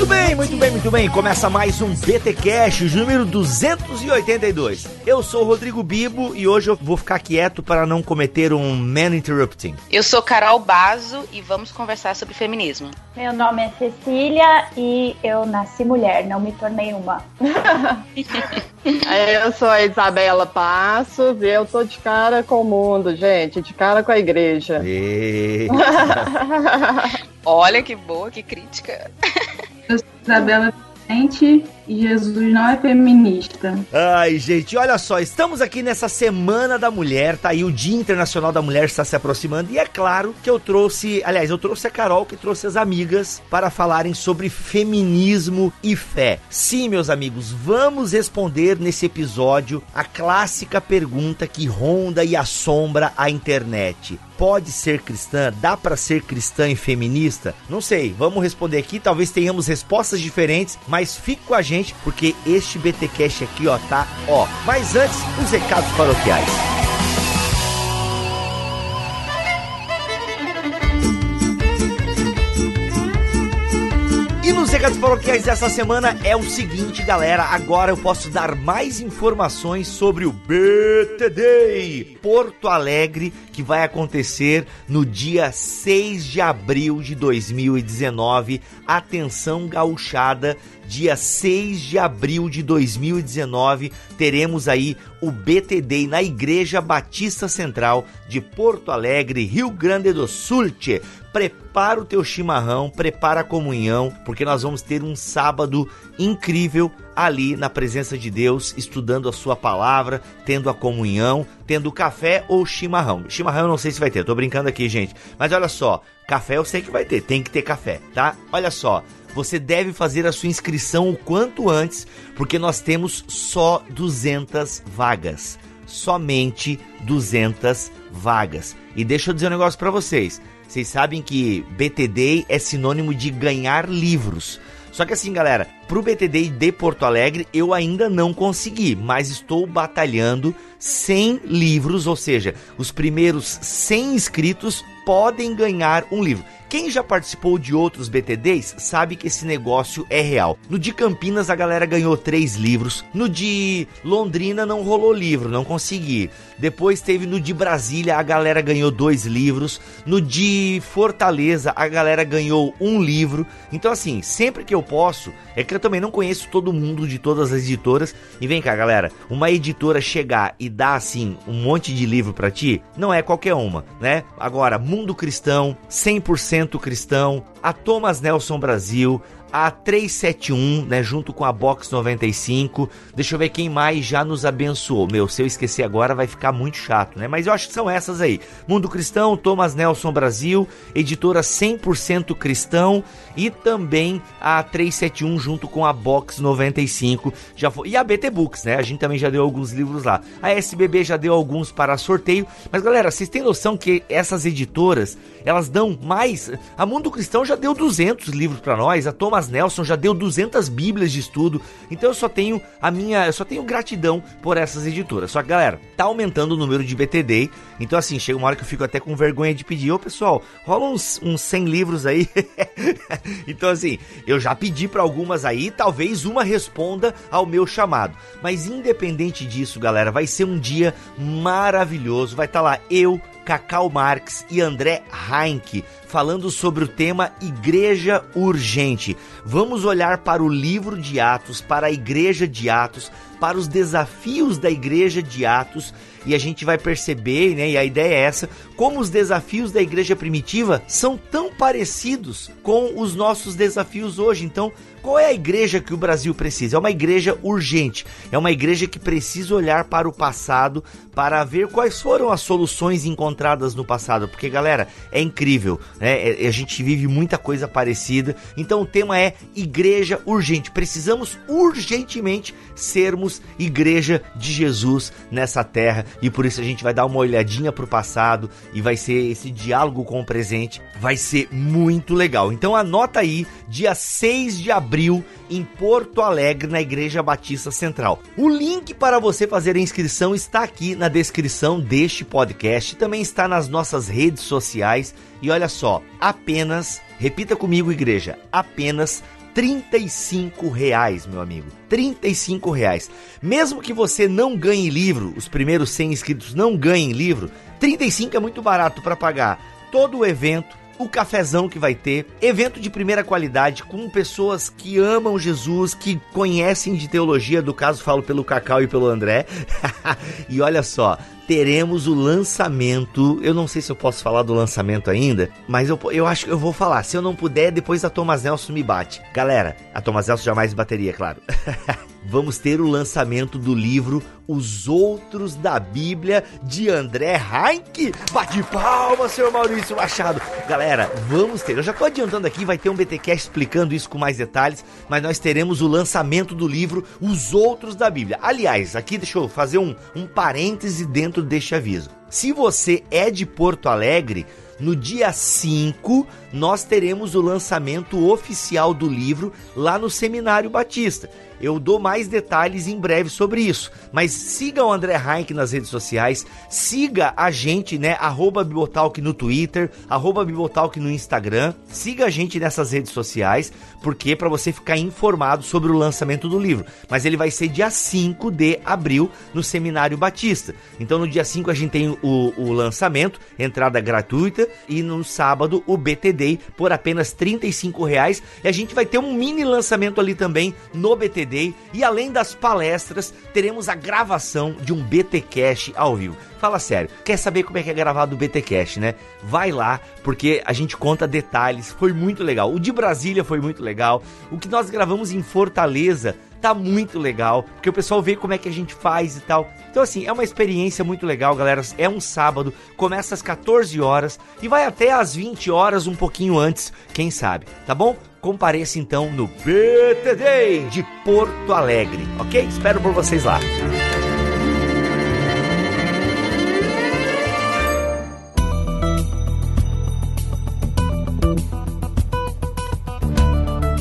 Muito bem, muito bem, muito bem. Começa mais um BT Cash, número 282. Eu sou o Rodrigo Bibo e hoje eu vou ficar quieto para não cometer um man interrupting. Eu sou Carol Bazo e vamos conversar sobre feminismo. Meu nome é Cecília e eu nasci mulher, não me tornei uma. eu sou a Isabela Passos e eu tô de cara com o mundo, gente, de cara com a igreja. Olha que boa, que crítica. Eu sou Isabela Vicente e Jesus não é feminista. Ai, gente, olha só, estamos aqui nessa Semana da Mulher, tá aí o Dia Internacional da Mulher está se aproximando e é claro que eu trouxe, aliás, eu trouxe a Carol que trouxe as amigas para falarem sobre feminismo e fé. Sim, meus amigos, vamos responder nesse episódio a clássica pergunta que ronda e assombra a internet pode ser cristã? Dá para ser cristã e feminista? Não sei, vamos responder aqui. Talvez tenhamos respostas diferentes, mas fique com a gente porque este BTcast aqui, ó, tá, ó. Mas antes, os recados paroquiais. E nos recados paroquiais dessa semana é o seguinte, galera. Agora eu posso dar mais informações sobre o BTD Porto Alegre, que vai acontecer no dia 6 de abril de 2019. Atenção gauchada, dia 6 de abril de 2019, teremos aí o BTD na Igreja Batista Central de Porto Alegre, Rio Grande do Sul. Prepara o teu chimarrão, prepara a comunhão, porque nós vamos ter um sábado incrível ali na presença de Deus, estudando a sua palavra, tendo a comunhão, tendo café ou chimarrão. Chimarrão eu não sei se vai ter, tô brincando aqui, gente. Mas olha só, café eu sei que vai ter, tem que ter café, tá? Olha só, você deve fazer a sua inscrição o quanto antes, porque nós temos só 200 vagas. Somente 200 vagas. E deixa eu dizer um negócio para vocês. Vocês sabem que BTD é sinônimo de ganhar livros. Só que assim, galera, pro BTD de Porto Alegre eu ainda não consegui, mas estou batalhando 100 livros, ou seja, os primeiros 100 inscritos podem ganhar um livro. Quem já participou de outros BTDs sabe que esse negócio é real. No de Campinas a galera ganhou três livros. No de Londrina não rolou livro, não consegui. Depois teve no de Brasília a galera ganhou dois livros. No de Fortaleza a galera ganhou um livro. Então assim, sempre que eu posso, é que eu também não conheço todo mundo de todas as editoras. E vem cá, galera, uma editora chegar e dar assim um monte de livro para ti, não é qualquer uma, né? Agora, Mundo Cristão, 100% Cristão, a Thomas Nelson Brasil, a 371, né, junto com a Box 95. Deixa eu ver quem mais já nos abençoou. Meu, se eu esquecer agora vai ficar muito chato, né? Mas eu acho que são essas aí. Mundo Cristão, Thomas Nelson Brasil, editora 100% Cristão e também a 371 junto com a Box 95. Já foi, e a BT Books, né? A gente também já deu alguns livros lá. A SBB já deu alguns para sorteio. Mas galera, vocês têm noção que essas editoras, elas dão mais. A Mundo Cristão já deu 200 livros para nós, a Thomas Nelson já deu 200 bíblias de estudo, então eu só tenho a minha, eu só tenho gratidão por essas editoras. Só que galera, tá aumentando o número de BTD, então assim, chega uma hora que eu fico até com vergonha de pedir, ô pessoal, rola uns, uns 100 livros aí. então assim, eu já pedi para algumas aí, talvez uma responda ao meu chamado. Mas independente disso, galera, vai ser um dia maravilhoso. Vai estar tá lá eu, Cacau Marx e André Heinck falando sobre o tema Igreja Urgente. Vamos olhar para o livro de Atos, para a Igreja de Atos, para os desafios da Igreja de Atos e a gente vai perceber, né, e a ideia é essa, como os desafios da igreja primitiva são tão parecidos com os nossos desafios hoje. Então, qual é a igreja que o Brasil precisa? É uma igreja urgente, é uma igreja que precisa olhar para o passado para ver quais foram as soluções encontradas no passado, porque galera, é incrível, né? A gente vive muita coisa parecida. Então o tema é igreja urgente. Precisamos urgentemente sermos igreja de Jesus nessa terra e por isso a gente vai dar uma olhadinha para o passado e vai ser esse diálogo com o presente, vai ser muito legal. Então anota aí, dia 6 de abril em Porto Alegre, na Igreja Batista Central. O link para você fazer a inscrição está aqui na descrição deste podcast, também está nas nossas redes sociais. E olha só, apenas, repita comigo, igreja, apenas 35 reais, meu amigo. 35 reais. Mesmo que você não ganhe livro, os primeiros 100 inscritos não ganhem livro, 35 é muito barato para pagar todo o evento, o cafezão que vai ter, evento de primeira qualidade com pessoas que amam Jesus, que conhecem de teologia, do caso falo pelo Cacau e pelo André. e olha só, teremos o lançamento. Eu não sei se eu posso falar do lançamento ainda, mas eu, eu acho que eu vou falar. Se eu não puder, depois a Thomas Nelson me bate. Galera, a Thomas Nelson jamais bateria, claro. vamos ter o lançamento do livro Os Outros da Bíblia de André Heinck. Bate palmas, senhor Maurício Machado. Galera, vamos ter. Eu já tô adiantando aqui, vai ter um BTcast explicando isso com mais detalhes, mas nós teremos o lançamento do livro Os Outros da Bíblia. Aliás, aqui deixa eu fazer um, um parêntese dentro deste aviso. Se você é de Porto Alegre, no dia 5, nós teremos o lançamento oficial do livro lá no Seminário Batista. Eu dou mais detalhes em breve sobre isso. Mas siga o André Heinck nas redes sociais, siga a gente, né? Arroba Bibotalk no Twitter, arroba Bibotalk no Instagram. Siga a gente nessas redes sociais, porque para você ficar informado sobre o lançamento do livro. Mas ele vai ser dia 5 de abril no Seminário Batista. Então no dia 5 a gente tem o, o lançamento, entrada gratuita, e no sábado o BT Day por apenas 35 reais. E a gente vai ter um mini lançamento ali também no BT Day. E além das palestras, teremos a gravação de um BT Cash ao vivo. Fala sério, quer saber como é que é gravado o BT Cash, né? Vai lá, porque a gente conta detalhes. Foi muito legal. O de Brasília foi muito legal. O que nós gravamos em Fortaleza tá muito legal, porque o pessoal vê como é que a gente faz e tal. Então, assim, é uma experiência muito legal, galera. É um sábado, começa às 14 horas e vai até às 20 horas, um pouquinho antes, quem sabe, tá bom? Compareça então no BTD de Porto Alegre, ok? Espero por vocês lá.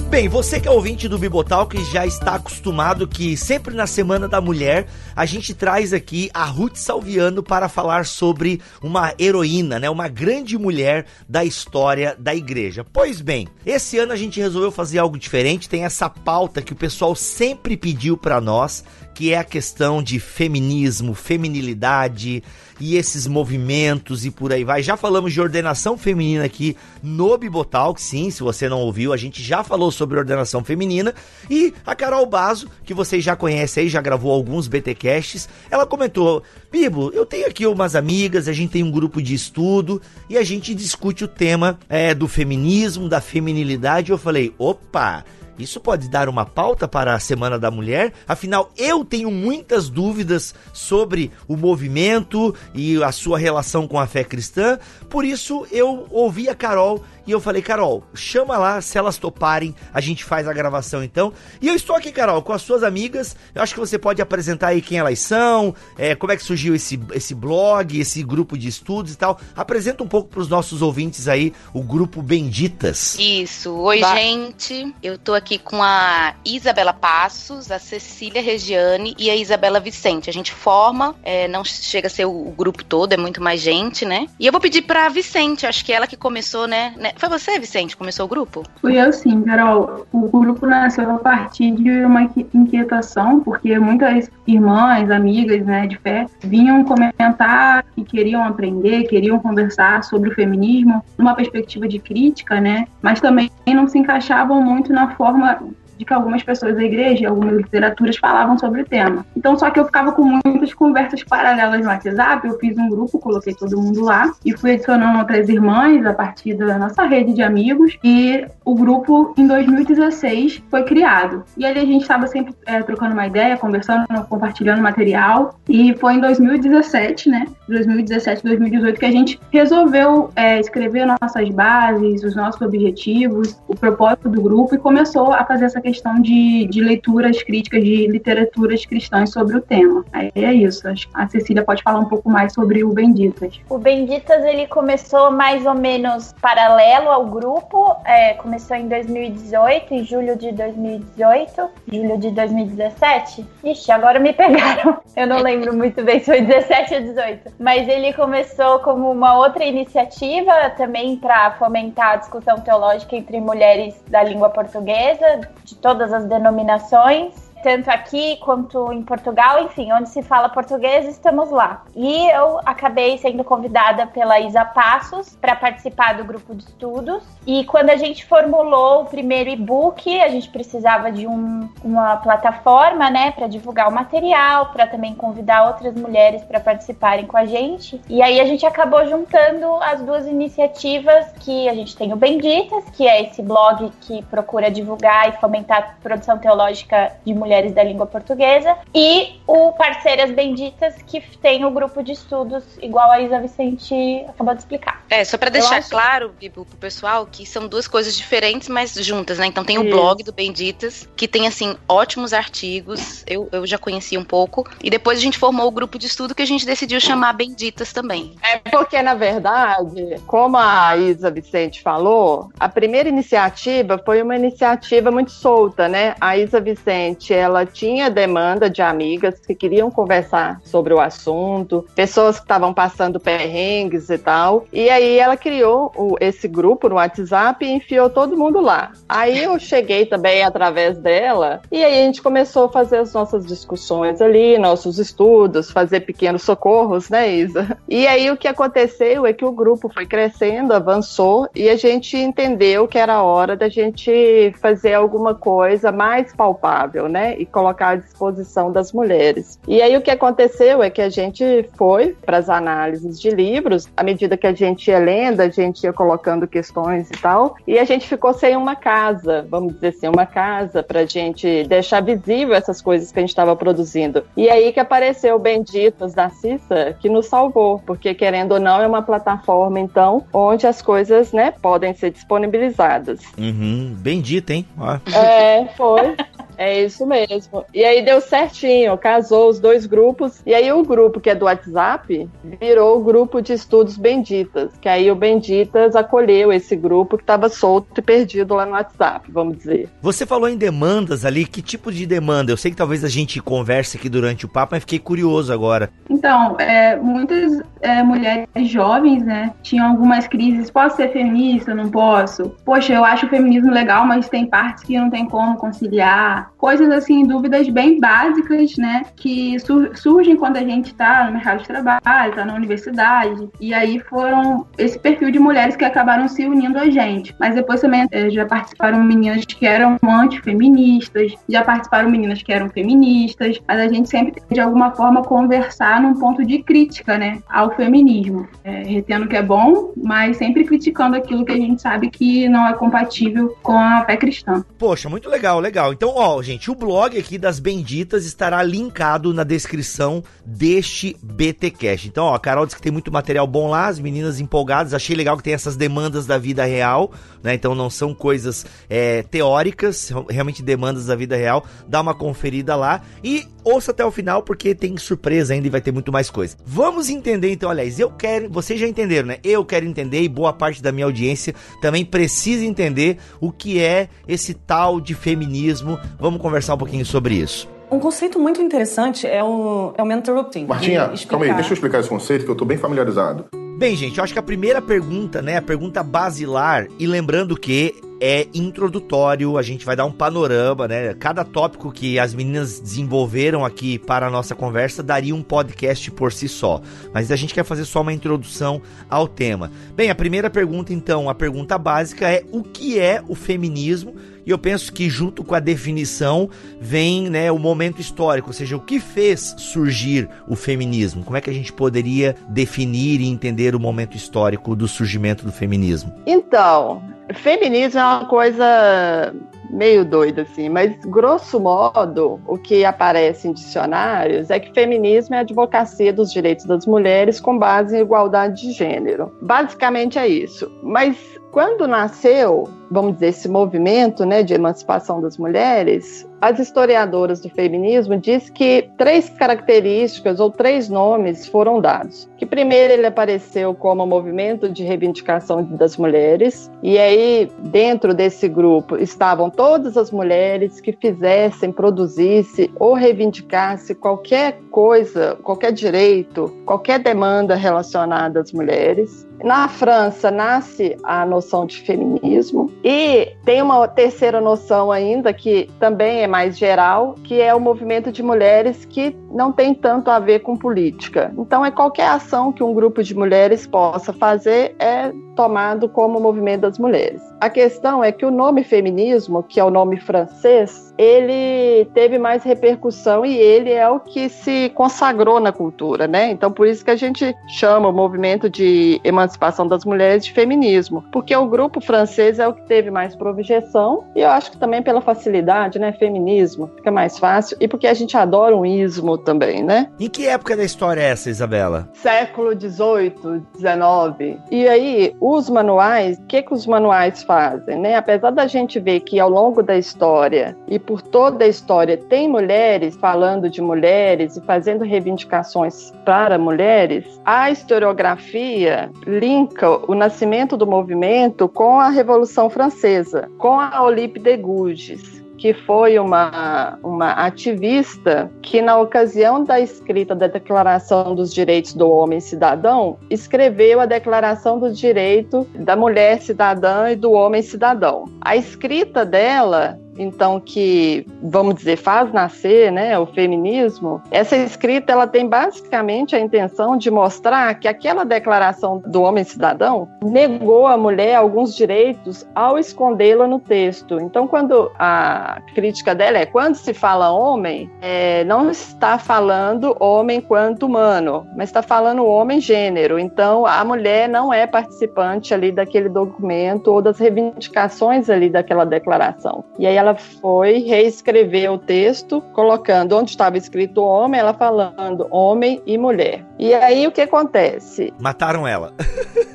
Bem, você que é ouvinte do Bibotalk já está acostumado que sempre na Semana da Mulher a gente traz aqui a Ruth Salviano para falar sobre uma heroína, né, uma grande mulher da história da igreja. Pois bem, esse ano a gente resolveu fazer algo diferente, tem essa pauta que o pessoal sempre pediu para nós, que é a questão de feminismo, feminilidade, e esses movimentos e por aí vai. Já falamos de ordenação feminina aqui no Bibotalk, sim, se você não ouviu, a gente já falou sobre ordenação feminina. E a Carol Bazo, que vocês já conhecem aí, já gravou alguns BTcasts, ela comentou: Bibo, eu tenho aqui umas amigas, a gente tem um grupo de estudo e a gente discute o tema é, do feminismo, da feminilidade. Eu falei: opa! Isso pode dar uma pauta para a Semana da Mulher. Afinal, eu tenho muitas dúvidas sobre o movimento e a sua relação com a fé cristã. Por isso, eu ouvi a Carol e eu falei, Carol, chama lá, se elas toparem, a gente faz a gravação então. E eu estou aqui, Carol, com as suas amigas. Eu acho que você pode apresentar aí quem elas são, é, como é que surgiu esse, esse blog, esse grupo de estudos e tal. Apresenta um pouco para os nossos ouvintes aí o grupo Benditas. Isso. Oi, gente. Eu tô aqui com a Isabela Passos, a Cecília Regiane e a Isabela Vicente. A gente forma, é, não chega a ser o, o, grupo todo, é muito mais gente, né? E eu vou pedir pra Vicente, acho que é ela que começou, né, né? Foi você, Vicente, começou o grupo? Fui eu sim, Carol. O grupo nasceu a partir de uma inquietação, porque muitas irmãs, amigas, né, de fé, vinham comentar que queriam aprender, queriam conversar sobre o feminismo numa perspectiva de crítica, né? Mas também não se encaixavam muito na forma forma de que algumas pessoas da igreja, algumas literaturas falavam sobre o tema. Então, só que eu ficava com muitas conversas paralelas no WhatsApp, eu fiz um grupo, coloquei todo mundo lá e fui adicionando outras irmãs a partir da nossa rede de amigos e o grupo em 2016 foi criado. E ali a gente estava sempre é, trocando uma ideia, conversando, compartilhando material e foi em 2017, né, 2017, 2018 que a gente resolveu é, escrever nossas bases, os nossos objetivos, o propósito do grupo e começou a fazer essa questão de, de leituras críticas, de literaturas cristãs sobre o tema. Aí é isso. A Cecília pode falar um pouco mais sobre o Benditas. O Benditas ele começou mais ou menos paralelo ao grupo. É, começou em 2018, em julho de 2018, julho de 2017. Ixi, agora me pegaram. Eu não lembro muito bem se foi 17 ou 18. Mas ele começou como uma outra iniciativa também para fomentar a discussão teológica entre mulheres da língua portuguesa, de todas as denominações tanto aqui quanto em Portugal, enfim, onde se fala português, estamos lá. E eu acabei sendo convidada pela Isa Passos para participar do grupo de estudos. E quando a gente formulou o primeiro e-book, a gente precisava de um, uma plataforma, né, para divulgar o material, para também convidar outras mulheres para participarem com a gente. E aí a gente acabou juntando as duas iniciativas que a gente tem o Benditas, que é esse blog que procura divulgar e fomentar a produção teológica de mulheres Mulheres da Língua Portuguesa, e o Parceiras Benditas, que tem o grupo de estudos, igual a Isa Vicente acabou de explicar. É, só para deixar acho... claro, Bibo, pro pessoal, que são duas coisas diferentes, mas juntas, né? Então tem o Isso. blog do Benditas, que tem, assim, ótimos artigos, eu, eu já conheci um pouco, e depois a gente formou o grupo de estudo que a gente decidiu chamar Benditas também. É porque, na verdade, como a Isa Vicente falou, a primeira iniciativa foi uma iniciativa muito solta, né? A Isa Vicente ela tinha demanda de amigas que queriam conversar sobre o assunto, pessoas que estavam passando perrengues e tal. E aí ela criou o, esse grupo no WhatsApp e enfiou todo mundo lá. Aí eu cheguei também através dela e aí a gente começou a fazer as nossas discussões ali, nossos estudos, fazer pequenos socorros, né, Isa? E aí o que aconteceu é que o grupo foi crescendo, avançou e a gente entendeu que era hora da gente fazer alguma coisa mais palpável, né? E colocar à disposição das mulheres. E aí o que aconteceu é que a gente foi para as análises de livros, à medida que a gente ia lendo, a gente ia colocando questões e tal, e a gente ficou sem uma casa, vamos dizer assim, uma casa para a gente deixar visível essas coisas que a gente estava produzindo. E aí que apareceu o Benditos da Cissa, que nos salvou, porque querendo ou não é uma plataforma então onde as coisas, né, podem ser disponibilizadas. Uhum, bendita, hein? Ó. É, foi. É isso mesmo. E aí deu certinho, casou os dois grupos. E aí o grupo que é do WhatsApp virou o grupo de estudos Benditas. Que aí o Benditas acolheu esse grupo que estava solto e perdido lá no WhatsApp, vamos dizer. Você falou em demandas ali, que tipo de demanda? Eu sei que talvez a gente converse aqui durante o papo, mas fiquei curioso agora. Então, é, muitas é, mulheres jovens, né, tinham algumas crises. Posso ser feminista? Não posso? Poxa, eu acho o feminismo legal, mas tem partes que não tem como conciliar coisas assim, dúvidas bem básicas, né, que sur surgem quando a gente está no mercado de trabalho, está na universidade, e aí foram esse perfil de mulheres que acabaram se unindo a gente. Mas depois também é, já participaram meninas que eram antifeministas, já participaram meninas que eram feministas, mas a gente sempre de alguma forma conversar num ponto de crítica, né, ao feminismo, é, retendo que é bom, mas sempre criticando aquilo que a gente sabe que não é compatível com a fé cristã. Poxa, muito legal, legal. Então, ó, gente, o blog aqui das Benditas estará linkado na descrição deste BTcast. Então, ó, a Carol disse que tem muito material bom lá, as meninas empolgadas, achei legal que tem essas demandas da vida real, né? Então não são coisas é, teóricas, realmente demandas da vida real. Dá uma conferida lá e ouça até o final porque tem surpresa ainda e vai ter muito mais coisa. Vamos entender então, aliás, eu quero, vocês já entenderam, né? Eu quero entender e boa parte da minha audiência também precisa entender o que é esse tal de feminismo. Vamos conversar um pouquinho sobre isso. Um conceito muito interessante é o, é o mentorrupting. Martinha, calma aí, deixa eu explicar esse conceito que eu tô bem familiarizado. Bem, gente, eu acho que a primeira pergunta, né, a pergunta basilar, e lembrando que é introdutório, a gente vai dar um panorama, né? Cada tópico que as meninas desenvolveram aqui para a nossa conversa daria um podcast por si só. Mas a gente quer fazer só uma introdução ao tema. Bem, a primeira pergunta, então, a pergunta básica é: o que é o feminismo? E eu penso que junto com a definição vem né, o momento histórico, ou seja, o que fez surgir o feminismo? Como é que a gente poderia definir e entender o momento histórico do surgimento do feminismo? Então, feminismo é uma coisa meio doida, assim, mas grosso modo, o que aparece em dicionários é que feminismo é a advocacia dos direitos das mulheres com base em igualdade de gênero. Basicamente é isso. Mas quando nasceu, vamos dizer, esse movimento né, de emancipação das mulheres, as historiadoras do feminismo diz que três características ou três nomes foram dados. Que primeiro ele apareceu como movimento de reivindicação das mulheres, e aí dentro desse grupo estavam todas as mulheres que fizessem, produzisse ou reivindicasse qualquer coisa, qualquer direito, qualquer demanda relacionada às mulheres. Na França nasce a noção de feminismo e tem uma terceira noção ainda que também é mais geral, que é o movimento de mulheres que não tem tanto a ver com política. Então é qualquer ação que um grupo de mulheres possa fazer é tomado como movimento das mulheres. A questão é que o nome feminismo, que é o nome francês, ele teve mais repercussão e ele é o que se consagrou na cultura, né? Então por isso que a gente chama o movimento de emancipação das mulheres de feminismo, porque o grupo francês é o que teve mais projeção e eu acho que também pela facilidade, né? Feminismo fica mais fácil e porque a gente adora um ismo também, né? Em que época da história é essa, Isabela? Século 18, 19. E aí os manuais, o que que os manuais fazem, né? Apesar da gente ver que ao longo da história e por toda a história tem mulheres falando de mulheres e fazendo reivindicações para mulheres, a historiografia linka o nascimento do movimento com a Revolução Francesa, com a Olympe de Gouges que foi uma, uma ativista que, na ocasião da escrita da Declaração dos Direitos do Homem Cidadão, escreveu a Declaração do Direito da Mulher Cidadã e do Homem Cidadão. A escrita dela então que vamos dizer faz nascer, né, o feminismo. Essa escrita ela tem basicamente a intenção de mostrar que aquela declaração do homem cidadão negou à mulher alguns direitos ao escondê-la no texto. Então quando a crítica dela é quando se fala homem, é, não está falando homem quanto humano, mas está falando homem gênero. Então a mulher não é participante ali daquele documento ou das reivindicações ali daquela declaração. E aí ela ela foi reescrever o texto, colocando onde estava escrito homem, ela falando homem e mulher. E aí o que acontece? Mataram ela.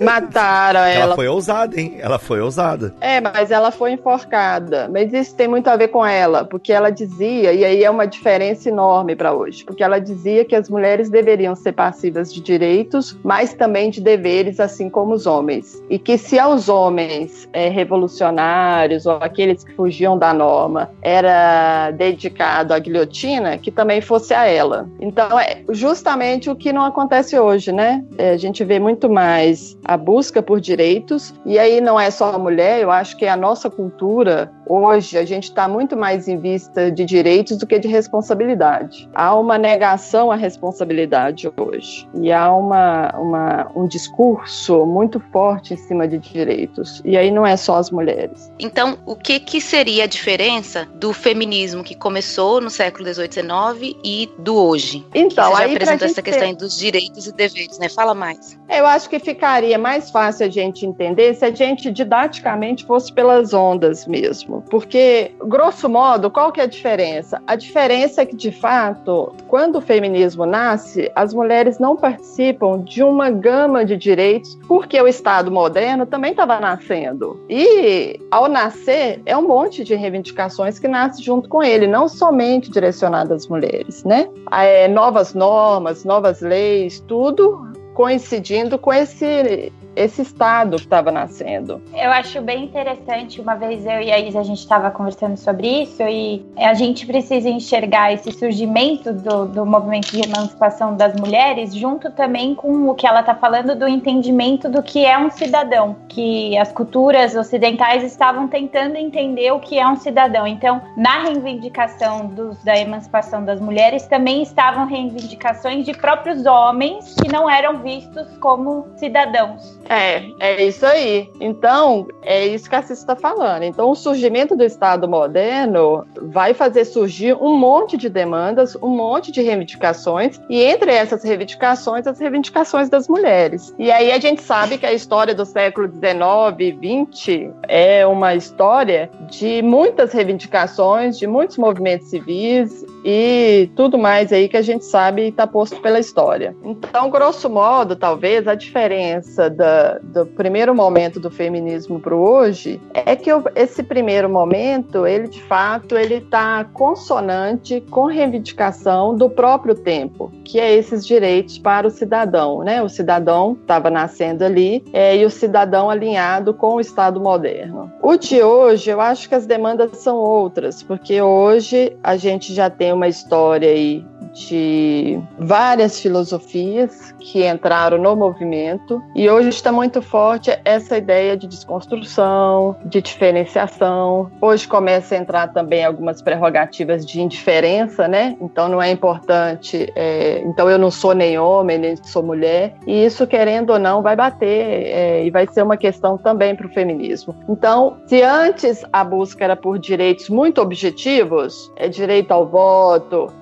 Mataram ela. Ela foi ousada, hein? Ela foi ousada. É, mas ela foi enforcada. Mas isso tem muito a ver com ela, porque ela dizia, e aí é uma diferença enorme para hoje, porque ela dizia que as mulheres deveriam ser passivas de direitos, mas também de deveres, assim como os homens. E que se aos homens é, revolucionários ou aqueles que fugiam da norma era dedicado à guilhotina, que também fosse a ela. Então, é justamente o que não acontece hoje, né? É, a gente vê muito mais a busca por direitos, e aí não é só a mulher, eu acho que é a nossa cultura hoje, a gente está muito mais em vista de direitos do que de responsabilidade. Há uma negação à responsabilidade hoje, e há uma, uma, um discurso muito forte em cima de direitos, e aí não é só as mulheres. Então, o que, que seria diferença do feminismo que começou no século XVIII, XIX e do hoje? Então, que você aí já apresentou essa ter... questão dos direitos e deveres, né? Fala mais. Eu acho que ficaria mais fácil a gente entender se a gente didaticamente fosse pelas ondas mesmo. Porque, grosso modo, qual que é a diferença? A diferença é que, de fato, quando o feminismo nasce, as mulheres não participam de uma gama de direitos, porque o Estado moderno também estava nascendo. E, ao nascer, é um monte de reivindicações que nascem junto com ele, não somente direcionadas às mulheres, né? É, novas normas, novas leis, tudo coincidindo com esse esse estado que estava nascendo. Eu acho bem interessante, uma vez eu e a Isa a gente estava conversando sobre isso e a gente precisa enxergar esse surgimento do, do movimento de emancipação das mulheres junto também com o que ela está falando do entendimento do que é um cidadão, que as culturas ocidentais estavam tentando entender o que é um cidadão. Então, na reivindicação dos, da emancipação das mulheres também estavam reivindicações de próprios homens que não eram vistos como cidadãos. É, é isso aí. Então, é isso que a Cissa está falando. Então, o surgimento do Estado moderno vai fazer surgir um monte de demandas, um monte de reivindicações, e entre essas reivindicações, as reivindicações das mulheres. E aí a gente sabe que a história do século XIX e XX é uma história de muitas reivindicações, de muitos movimentos civis e tudo mais aí que a gente sabe está posto pela história. Então, grosso modo, talvez a diferença da do primeiro momento do feminismo para hoje é que esse primeiro momento, ele de fato, ele está consonante com reivindicação do próprio tempo, que é esses direitos para o cidadão, né? O cidadão estava nascendo ali é, e o cidadão alinhado com o Estado moderno. O de hoje, eu acho que as demandas são outras, porque hoje a gente já tem uma história aí de várias filosofias que entraram no movimento e hoje está muito forte essa ideia de desconstrução, de diferenciação. Hoje começa a entrar também algumas prerrogativas de indiferença, né? Então não é importante, é, então eu não sou nem homem nem sou mulher e isso querendo ou não vai bater é, e vai ser uma questão também para o feminismo. Então, se antes a busca era por direitos muito objetivos, é direito ao voto,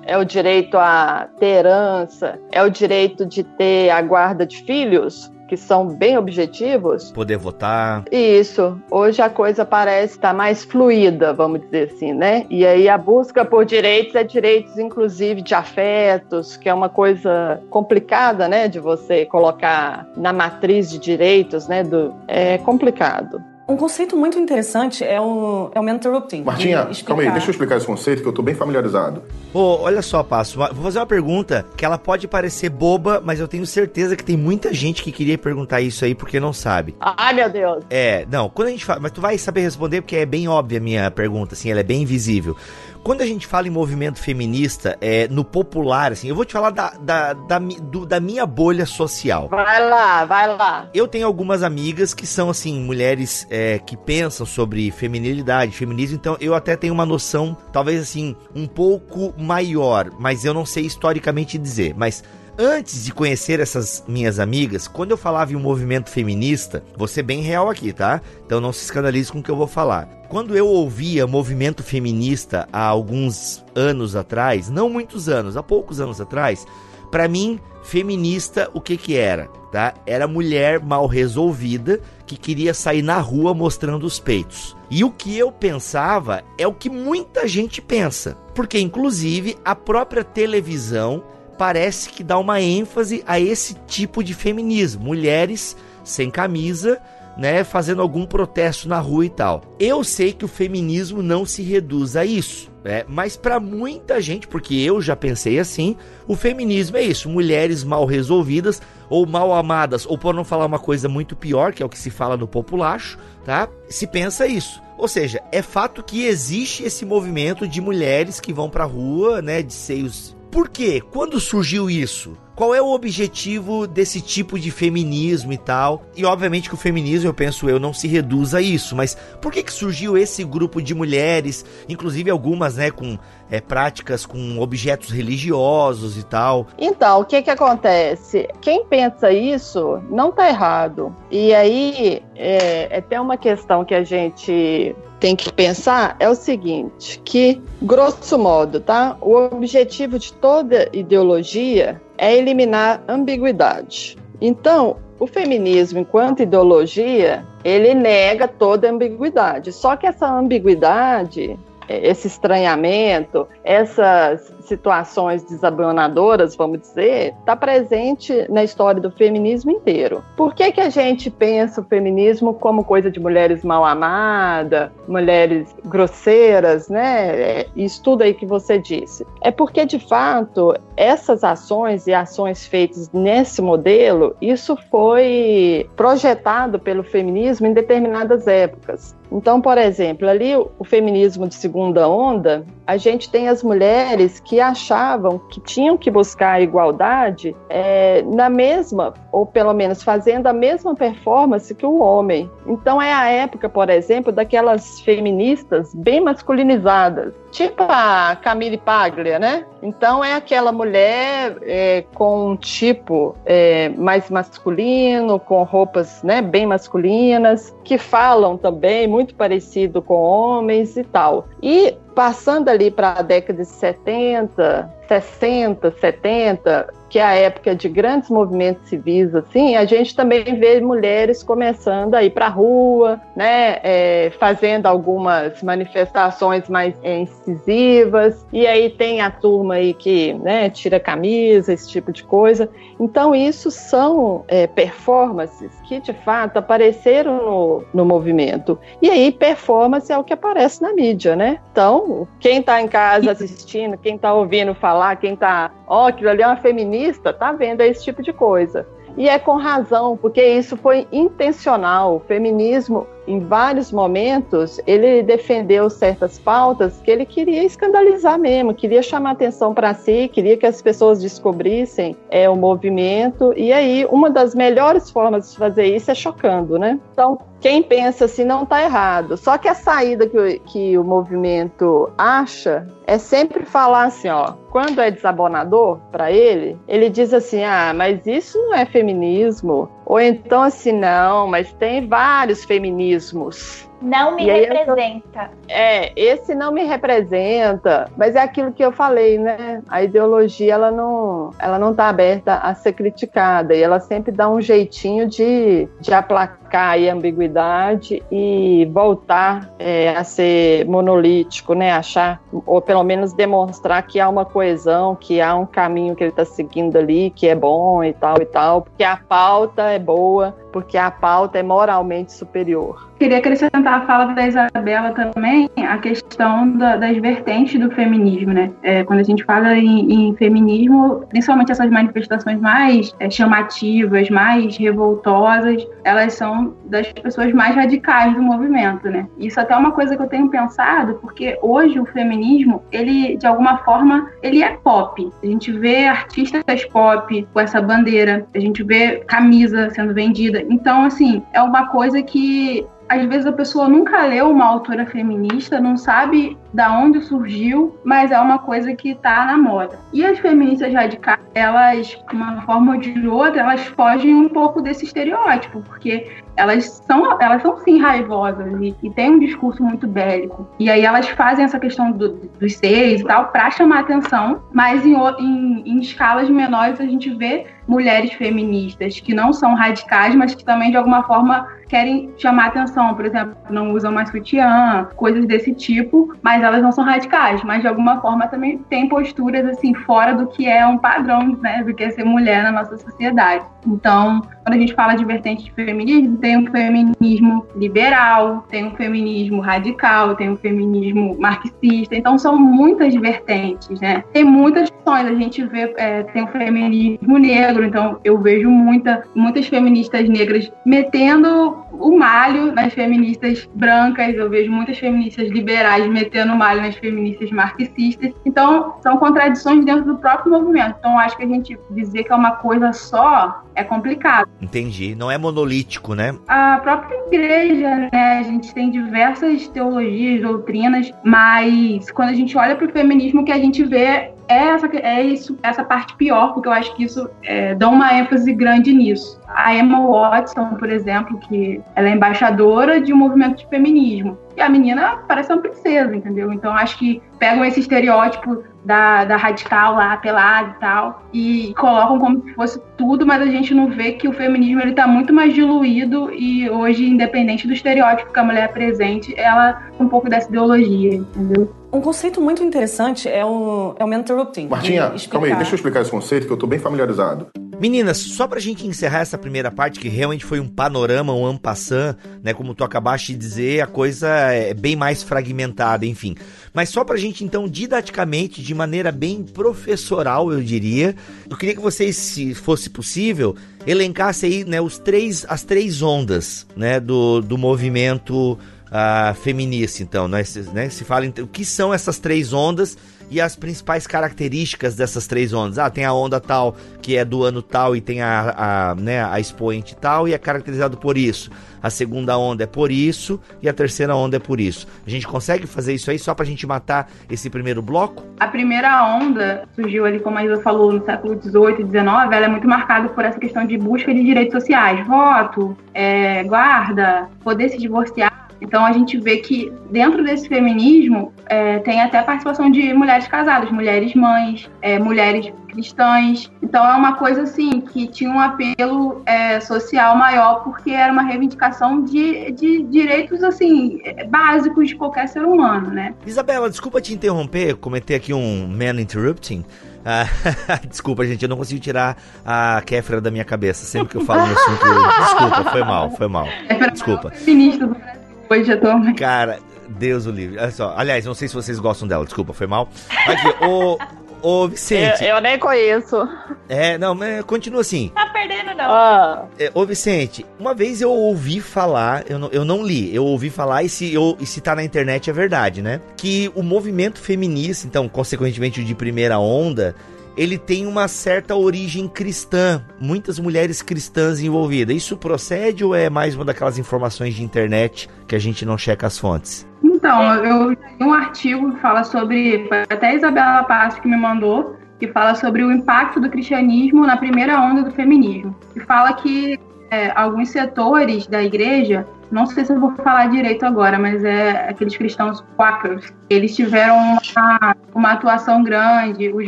é o direito a ter herança, é o direito de ter a guarda de filhos, que são bem objetivos. Poder votar. Isso. Hoje a coisa parece estar mais fluida, vamos dizer assim, né? E aí a busca por direitos é direitos, inclusive, de afetos, que é uma coisa complicada, né? De você colocar na matriz de direitos, né? Do, é complicado. Um conceito muito interessante é o, é o mentorrupting. Martinha, calma aí, deixa eu explicar esse conceito que eu tô bem familiarizado. Ô, olha só, Passo, vou fazer uma pergunta que ela pode parecer boba, mas eu tenho certeza que tem muita gente que queria perguntar isso aí porque não sabe. Ai, meu Deus. É, não, quando a gente fala, mas tu vai saber responder porque é bem óbvia a minha pergunta, assim, ela é bem invisível. Quando a gente fala em movimento feminista, é, no popular, assim, eu vou te falar da, da, da, do, da minha bolha social. Vai lá, vai lá. Eu tenho algumas amigas que são, assim, mulheres é, que pensam sobre feminilidade, feminismo, então eu até tenho uma noção, talvez, assim, um pouco maior, mas eu não sei historicamente dizer. Mas Antes de conhecer essas minhas amigas, quando eu falava em um movimento feminista, vou ser bem real aqui, tá? Então não se escandalize com o que eu vou falar. Quando eu ouvia movimento feminista há alguns anos atrás, não muitos anos, há poucos anos atrás, para mim, feminista o que que era, tá? Era mulher mal resolvida que queria sair na rua mostrando os peitos. E o que eu pensava é o que muita gente pensa, porque inclusive a própria televisão parece que dá uma ênfase a esse tipo de feminismo, mulheres sem camisa, né, fazendo algum protesto na rua e tal. Eu sei que o feminismo não se reduz a isso, né? Mas para muita gente, porque eu já pensei assim, o feminismo é isso, mulheres mal resolvidas ou mal amadas, ou por não falar uma coisa muito pior, que é o que se fala no populacho, tá? Se pensa isso. Ou seja, é fato que existe esse movimento de mulheres que vão pra rua, né, de seios por quê? Quando surgiu isso? Qual é o objetivo desse tipo de feminismo e tal? E obviamente que o feminismo, eu penso eu, não se reduz a isso, mas por que que surgiu esse grupo de mulheres, inclusive algumas, né, com é, práticas com objetos religiosos e tal? Então, o que que acontece? Quem pensa isso não tá errado. E aí, é, é até uma questão que a gente tem que pensar é o seguinte, que grosso modo, tá? O objetivo de toda ideologia é eliminar ambiguidade. Então, o feminismo, enquanto ideologia, ele nega toda ambiguidade. Só que essa ambiguidade, esse estranhamento, essas situações desabonadoras, vamos dizer, está presente na história do feminismo inteiro. Por que, que a gente pensa o feminismo como coisa de mulheres mal amadas, mulheres grosseiras, né? Isso tudo aí que você disse. É porque, de fato, essas ações e ações feitas nesse modelo, isso foi projetado pelo feminismo em determinadas épocas. Então, por exemplo, ali o feminismo de segunda onda, a gente tem as mulheres que achavam que tinham que buscar a igualdade é, na mesma, ou pelo menos fazendo a mesma performance que o homem. Então, é a época, por exemplo, daquelas feministas bem masculinizadas, tipo a Camille Paglia, né? Então, é aquela mulher é, com um tipo é, mais masculino, com roupas né, bem masculinas, que falam também muito parecido com homens e tal. E passando ali para a década de 70, 60, 70, que é a época de grandes movimentos civis, assim, a gente também vê mulheres começando a ir para a rua, né, é, fazendo algumas manifestações mais é, incisivas, e aí tem a turma aí que né, tira camisa, esse tipo de coisa. Então, isso são é, performances que, de fato, apareceram no, no movimento. E aí, performance é o que aparece na mídia, né? Então, quem está em casa assistindo, quem está ouvindo falar, quem está, ó, oh, aquilo ali é uma feminista, tá vendo esse tipo de coisa. E é com razão, porque isso foi intencional. O feminismo em vários momentos, ele defendeu certas pautas que ele queria escandalizar mesmo, queria chamar atenção para si, queria que as pessoas descobrissem é, o movimento. E aí, uma das melhores formas de fazer isso é chocando, né? Então, quem pensa assim não está errado. Só que a saída que que o movimento acha é sempre falar assim, ó, quando é desabonador para ele, ele diz assim: "Ah, mas isso não é feminismo". Ou então assim, não, mas tem vários feminismos. Não me representa. Tô... É, esse não me representa, mas é aquilo que eu falei, né? A ideologia ela não, ela não está aberta a ser criticada e ela sempre dá um jeitinho de, de aplacar a ambiguidade e voltar é, a ser monolítico, né? Achar ou pelo menos demonstrar que há uma coesão, que há um caminho que ele está seguindo ali que é bom e tal e tal, porque a pauta é boa, porque a pauta é moralmente superior. Queria acrescentar a fala da Isabela também a questão da, das vertentes do feminismo, né? É, quando a gente fala em, em, feminismo, principalmente essas manifestações mais é, chamativas, mais revoltosas, elas são das pessoas mais radicais do movimento, né? Isso até é uma coisa que eu tenho pensado, porque hoje o feminismo, ele de alguma forma, ele é pop. A gente vê artistas pop com essa bandeira, a gente vê camisa sendo vendida. Então, assim, é uma coisa que às vezes a pessoa nunca leu uma autora feminista, não sabe da onde surgiu, mas é uma coisa que está na moda. E as feministas radicais, elas, de uma forma ou de outra, elas fogem um pouco desse estereótipo, porque elas são, elas são sim raivosas e, e têm um discurso muito bélico. E aí elas fazem essa questão do, dos seis e tal para chamar atenção, mas em, em, em escalas menores a gente vê mulheres feministas que não são radicais, mas que também de alguma forma querem chamar atenção, por exemplo, não usam mais sutiã, coisas desse tipo, mas elas não são radicais, mas de alguma forma também têm posturas assim fora do que é um padrão, né, do que é ser mulher na nossa sociedade. Então, quando a gente fala de vertente de feminismo, tem um feminismo liberal, tem um feminismo radical, tem um feminismo marxista. Então, são muitas vertentes, né? Tem muitas opções. A gente vê, é, tem o feminismo negro, então eu vejo muita, muitas feministas negras metendo o malho nas feministas brancas, eu vejo muitas feministas liberais metendo nas feministas marxistas. Então, são contradições dentro do próprio movimento. Então, acho que a gente dizer que é uma coisa só é complicado. Entendi. Não é monolítico, né? A própria igreja, né? A gente tem diversas teologias, doutrinas, mas quando a gente olha para o feminismo, o que a gente vê é essa, é isso, essa parte pior, porque eu acho que isso é, dá uma ênfase grande nisso. A Emma Watson, por exemplo, que ela é embaixadora de um movimento de feminismo. E a menina parece uma princesa, entendeu? Então acho que pegam esse estereótipo da, da radical lá, pelada e tal, e colocam como se fosse tudo, mas a gente não vê que o feminismo ele tá muito mais diluído e hoje, independente do estereótipo que a mulher é presente, ela um pouco dessa ideologia, entendeu? Um conceito muito interessante é o, é o mentorrupting. Martinha, calma aí, deixa eu explicar esse conceito que eu tô bem familiarizado. Meninas, só pra gente encerrar essa primeira parte, que realmente foi um panorama, um ampassant, né? Como tu acabaste de dizer, a coisa é bem mais fragmentada, enfim. Mas só pra gente, então, didaticamente, de maneira bem professoral, eu diria, eu queria que vocês, se fosse possível, elencassem aí, né, os três, as três ondas, né, do, do movimento uh, feminista, então, né, se, né, se fala o que são essas três ondas e as principais características dessas três ondas. Ah, tem a onda tal que é do ano tal e tem a, a, né, a expoente tal e é caracterizado por isso. A segunda onda é por isso e a terceira onda é por isso. A gente consegue fazer isso aí só pra gente matar esse primeiro bloco? A primeira onda surgiu ali, como a Isa falou, no século XVIII XIX, ela é muito marcada por essa questão de busca de direitos sociais, voto, é, guarda, poder se divorciar então a gente vê que dentro desse feminismo é, tem até participação de mulheres casadas, mulheres mães, é, mulheres cristãs. Então é uma coisa assim que tinha um apelo é, social maior porque era uma reivindicação de, de direitos assim básicos de qualquer ser humano, né? Isabela, desculpa te interromper, comentei aqui um man interrupting. Ah, desculpa, gente, eu não consigo tirar a Kéfera da minha cabeça. Sempre que eu falo no assunto. Desculpa, foi mal, foi mal. Desculpa. Ministro do Brasil hoje atualmente. Cara, Deus o livre. Olha só. Aliás, não sei se vocês gostam dela, desculpa, foi mal. Aqui, o. Ô, Vicente. Eu, eu, nem conheço. É, não, mas continua assim. Tá perdendo, não. Ah. É, ô, Vicente, uma vez eu ouvi falar, eu não, eu não li, eu ouvi falar, e se, eu, e se tá na internet é verdade, né? Que o movimento feminista, então, consequentemente de primeira onda, ele tem uma certa origem cristã, muitas mulheres cristãs envolvidas. Isso procede ou é mais uma daquelas informações de internet que a gente não checa as fontes? Então, eu li um artigo que fala sobre, até a Isabela Passo que me mandou, que fala sobre o impacto do cristianismo na primeira onda do feminismo. E fala que é, alguns setores da igreja não sei se eu vou falar direito agora, mas é aqueles cristãos quakers. Eles tiveram uma, uma atuação grande, os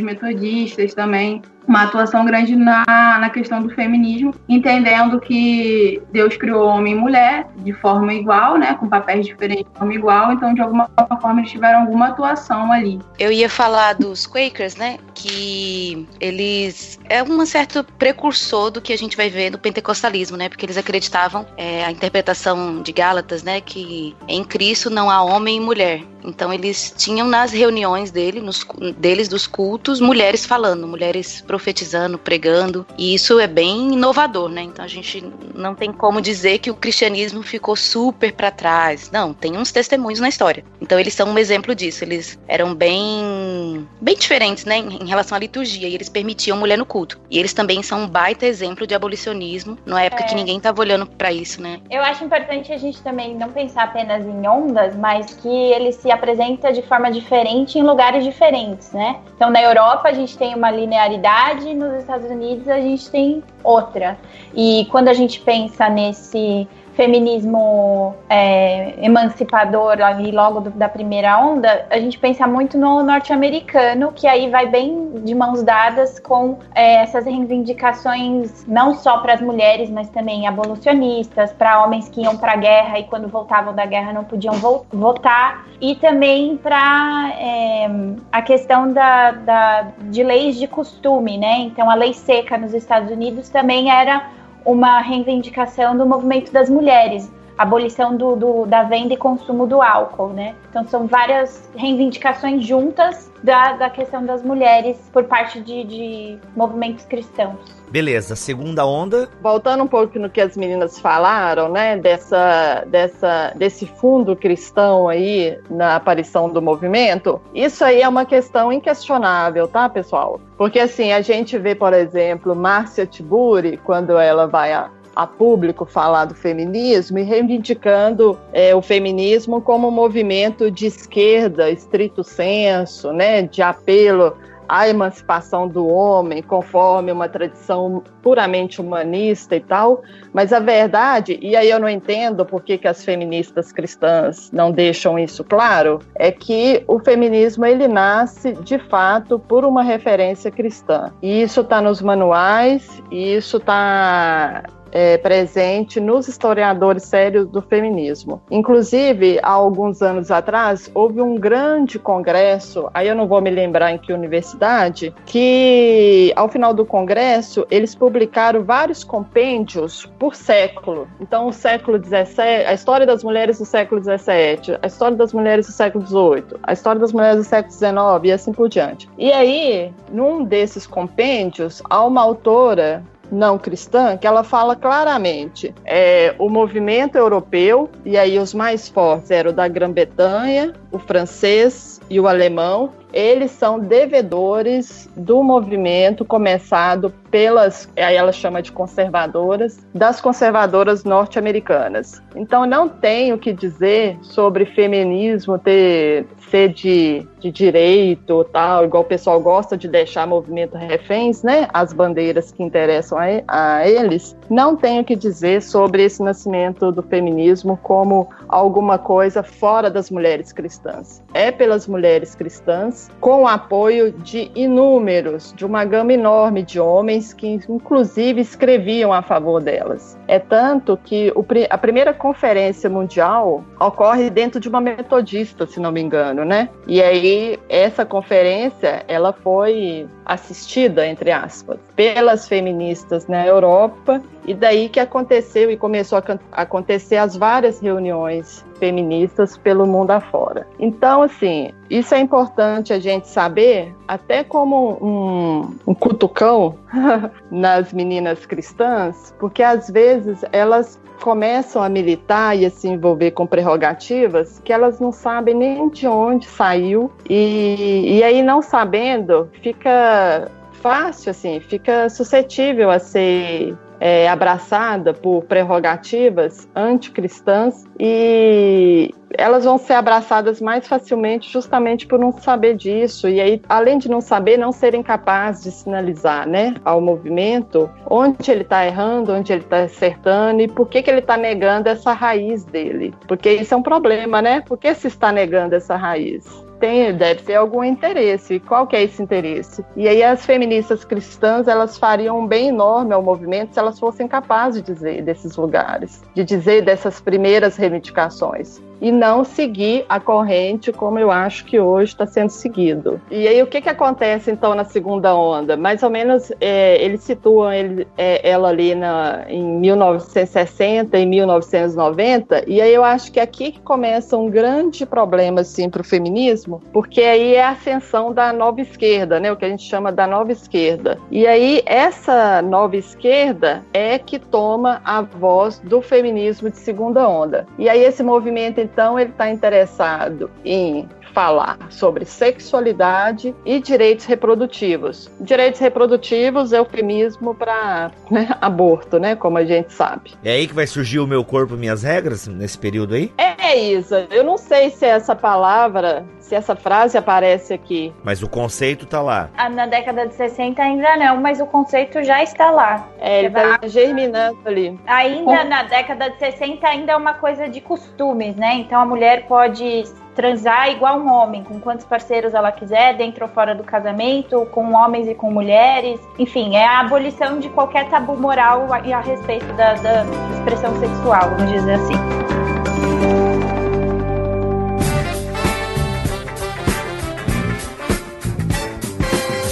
metodistas também uma atuação grande na, na questão do feminismo, entendendo que Deus criou homem e mulher de forma igual, né, com papéis diferentes de forma igual, então de alguma forma eles tiveram alguma atuação ali. Eu ia falar dos Quakers, né, que eles é um certo precursor do que a gente vai ver no pentecostalismo, né, porque eles acreditavam é, a interpretação de Gálatas, né, que em Cristo não há homem e mulher. Então eles tinham nas reuniões dele, nos, deles dos cultos, mulheres falando, mulheres profetizando, pregando, e isso é bem inovador, né? Então a gente não tem como dizer que o cristianismo ficou super para trás. Não, tem uns testemunhos na história. Então eles são um exemplo disso. Eles eram bem bem diferentes, né, em relação à liturgia, e eles permitiam mulher no culto. E eles também são um baita exemplo de abolicionismo, numa época é. que ninguém tava olhando para isso, né? Eu acho importante a gente também não pensar apenas em ondas, mas que ele se apresenta de forma diferente em lugares diferentes, né? Então na Europa a gente tem uma linearidade realidade, nos Estados Unidos a gente tem outra. E quando a gente pensa nesse feminismo é, emancipador ali logo do, da primeira onda, a gente pensa muito no norte-americano, que aí vai bem de mãos dadas com é, essas reivindicações não só para as mulheres, mas também abolicionistas, para homens que iam para a guerra e quando voltavam da guerra não podiam vo votar, e também para é, a questão da, da, de leis de costume, né? Então a lei seca nos Estados Unidos também era uma reivindicação do movimento das mulheres, abolição do, do, da venda e consumo do álcool, né? Então são várias reivindicações juntas da, da questão das mulheres por parte de, de movimentos cristãos. Beleza, segunda onda. Voltando um pouco no que as meninas falaram, né, dessa, dessa, desse fundo cristão aí na aparição do movimento, isso aí é uma questão inquestionável, tá, pessoal? Porque assim, a gente vê, por exemplo, Márcia Tiburi, quando ela vai a, a público falar do feminismo e reivindicando é, o feminismo como um movimento de esquerda, estrito senso, né, de apelo à emancipação do homem, conforme uma tradição puramente humanista e tal, mas a verdade, e aí eu não entendo por que, que as feministas cristãs não deixam isso claro, é que o feminismo ele nasce de fato por uma referência cristã. E isso está nos manuais, e isso está é, presente nos historiadores sérios do feminismo. Inclusive, há alguns anos atrás, houve um grande congresso, aí eu não vou me lembrar em que universidade, que ao final do congresso eles publicaram vários compêndios por século. Então, o século XVII, a história das mulheres do século XVII, a história das mulheres do século XVIII, a história das mulheres do século XIX e assim por diante. E aí, num desses compêndios, há uma autora não cristã, que ela fala claramente é, o movimento europeu, e aí os mais fortes eram o da Grã-Bretanha, o francês e o alemão, eles são devedores do movimento começado pelas, aí ela chama de conservadoras, das conservadoras norte-americanas. Então não tenho o que dizer sobre feminismo ter ser de, de direito tal, igual o pessoal gosta de deixar movimento reféns, né? As bandeiras que interessam a, a eles. Não tenho o que dizer sobre esse nascimento do feminismo como alguma coisa fora das mulheres cristãs. É pelas mulheres cristãs, com o apoio de inúmeros, de uma gama enorme de homens que, inclusive, escreviam a favor delas. É tanto que o, a primeira conferência mundial ocorre dentro de uma metodista, se não me engano, né? E aí, essa conferência, ela foi assistida, entre aspas, pelas feministas na Europa, e daí que aconteceu e começou a acontecer as várias reuniões feministas pelo mundo afora. Então, assim, isso é importante a gente saber, até como um, um cutucão nas meninas cristãs, porque às vezes elas começam a militar e a se envolver com prerrogativas que elas não sabem nem de onde saiu e, e aí não sabendo fica fácil assim, fica suscetível a ser é, abraçada por prerrogativas anticristãs e elas vão ser abraçadas mais facilmente justamente por não saber disso. E aí além de não saber não serem capazes de sinalizar né ao movimento onde ele está errando onde ele está acertando e por que que ele está negando essa raiz dele. Porque isso é um problema né? Por que se está negando essa raiz tem, deve ter algum interesse. Qual que é esse interesse? E aí as feministas cristãs, elas fariam um bem enorme ao movimento se elas fossem capazes de dizer desses lugares, de dizer dessas primeiras reivindicações e não seguir a corrente como eu acho que hoje está sendo seguido. E aí o que, que acontece então na segunda onda? Mais ou menos é, eles situam ele, é, ela ali na, em 1960 e 1990 e aí eu acho que aqui que começa um grande problema assim para o feminismo, porque aí é a ascensão da nova esquerda, né? O que a gente chama da nova esquerda. E aí essa nova esquerda é que toma a voz do feminismo de segunda onda. E aí esse movimento então, ele está interessado em falar sobre sexualidade e direitos reprodutivos. Direitos reprodutivos é eufemismo para né, aborto, né? Como a gente sabe. É aí que vai surgir o meu corpo, minhas regras nesse período aí? É, Isa. Eu não sei se essa palavra, se essa frase aparece aqui. Mas o conceito tá lá. Ah, na década de 60 ainda não, mas o conceito já está lá. É, ele tá germinando ali. Ainda na década de 60 ainda é uma coisa de costumes, né? Então a mulher pode transar igual um homem, com quantos parceiros ela quiser, dentro ou fora do casamento, com homens e com mulheres. Enfim, é a abolição de qualquer tabu moral a, a respeito da, da expressão sexual, vamos dizer assim.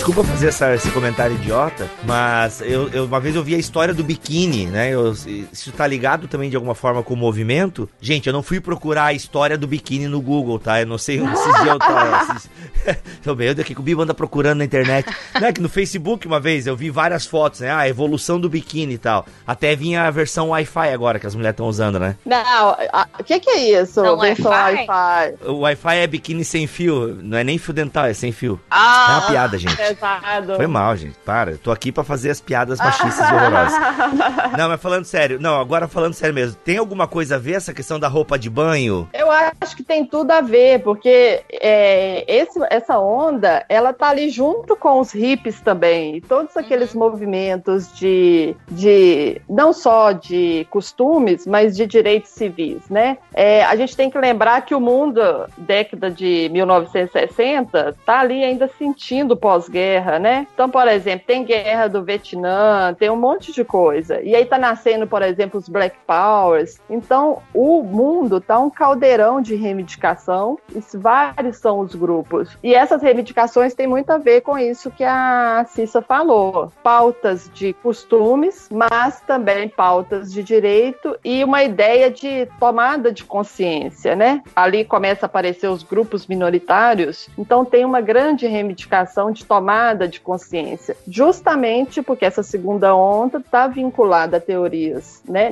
Desculpa fazer essa, esse comentário idiota, mas eu, eu, uma vez eu vi a história do biquíni, né? Eu, isso tá ligado também de alguma forma com o movimento. Gente, eu não fui procurar a história do biquíni no Google, tá? Eu não sei se eu tô. Tô bem, eu daqui que o Bibo anda procurando na internet. Não é que no Facebook uma vez eu vi várias fotos, né? Ah, a evolução do biquíni e tal. Até vinha a versão Wi-Fi agora que as mulheres estão usando, né? Não, o que, que é isso? Não, versão Wi-Fi. O Wi-Fi é biquíni sem fio, não é nem fio dental, é sem fio. Ah, é uma piada, gente. É pesado. Foi mal, gente. Para. Eu tô aqui para fazer as piadas machistas e horrorosas. Não, mas falando sério. Não, agora falando sério mesmo. Tem alguma coisa a ver essa questão da roupa de banho? Eu acho que tem tudo a ver, porque é, esse, essa onda, ela tá ali junto com os hips também. E todos aqueles uhum. movimentos de, de. não só de costumes, mas de direitos civis, né? É, a gente tem que lembrar que o mundo, década de 1960, tá ali ainda sentindo pós-guerra, né? Então, por exemplo, tem guerra do Vietnã, tem um monte de coisa. E aí tá nascendo, por exemplo, os Black Powers. Então, o mundo tá um caldeirão de reivindicação vários são os grupos. E essas reivindicações têm muito a ver com isso que a Cissa falou. Pautas de costumes, mas também pautas de direito e uma ideia de tomada de consciência, né? Ali começa a aparecer os grupos minoritários, então tem uma grande reivindicação de tomada de consciência, justamente porque essa segunda onda está vinculada a teorias né,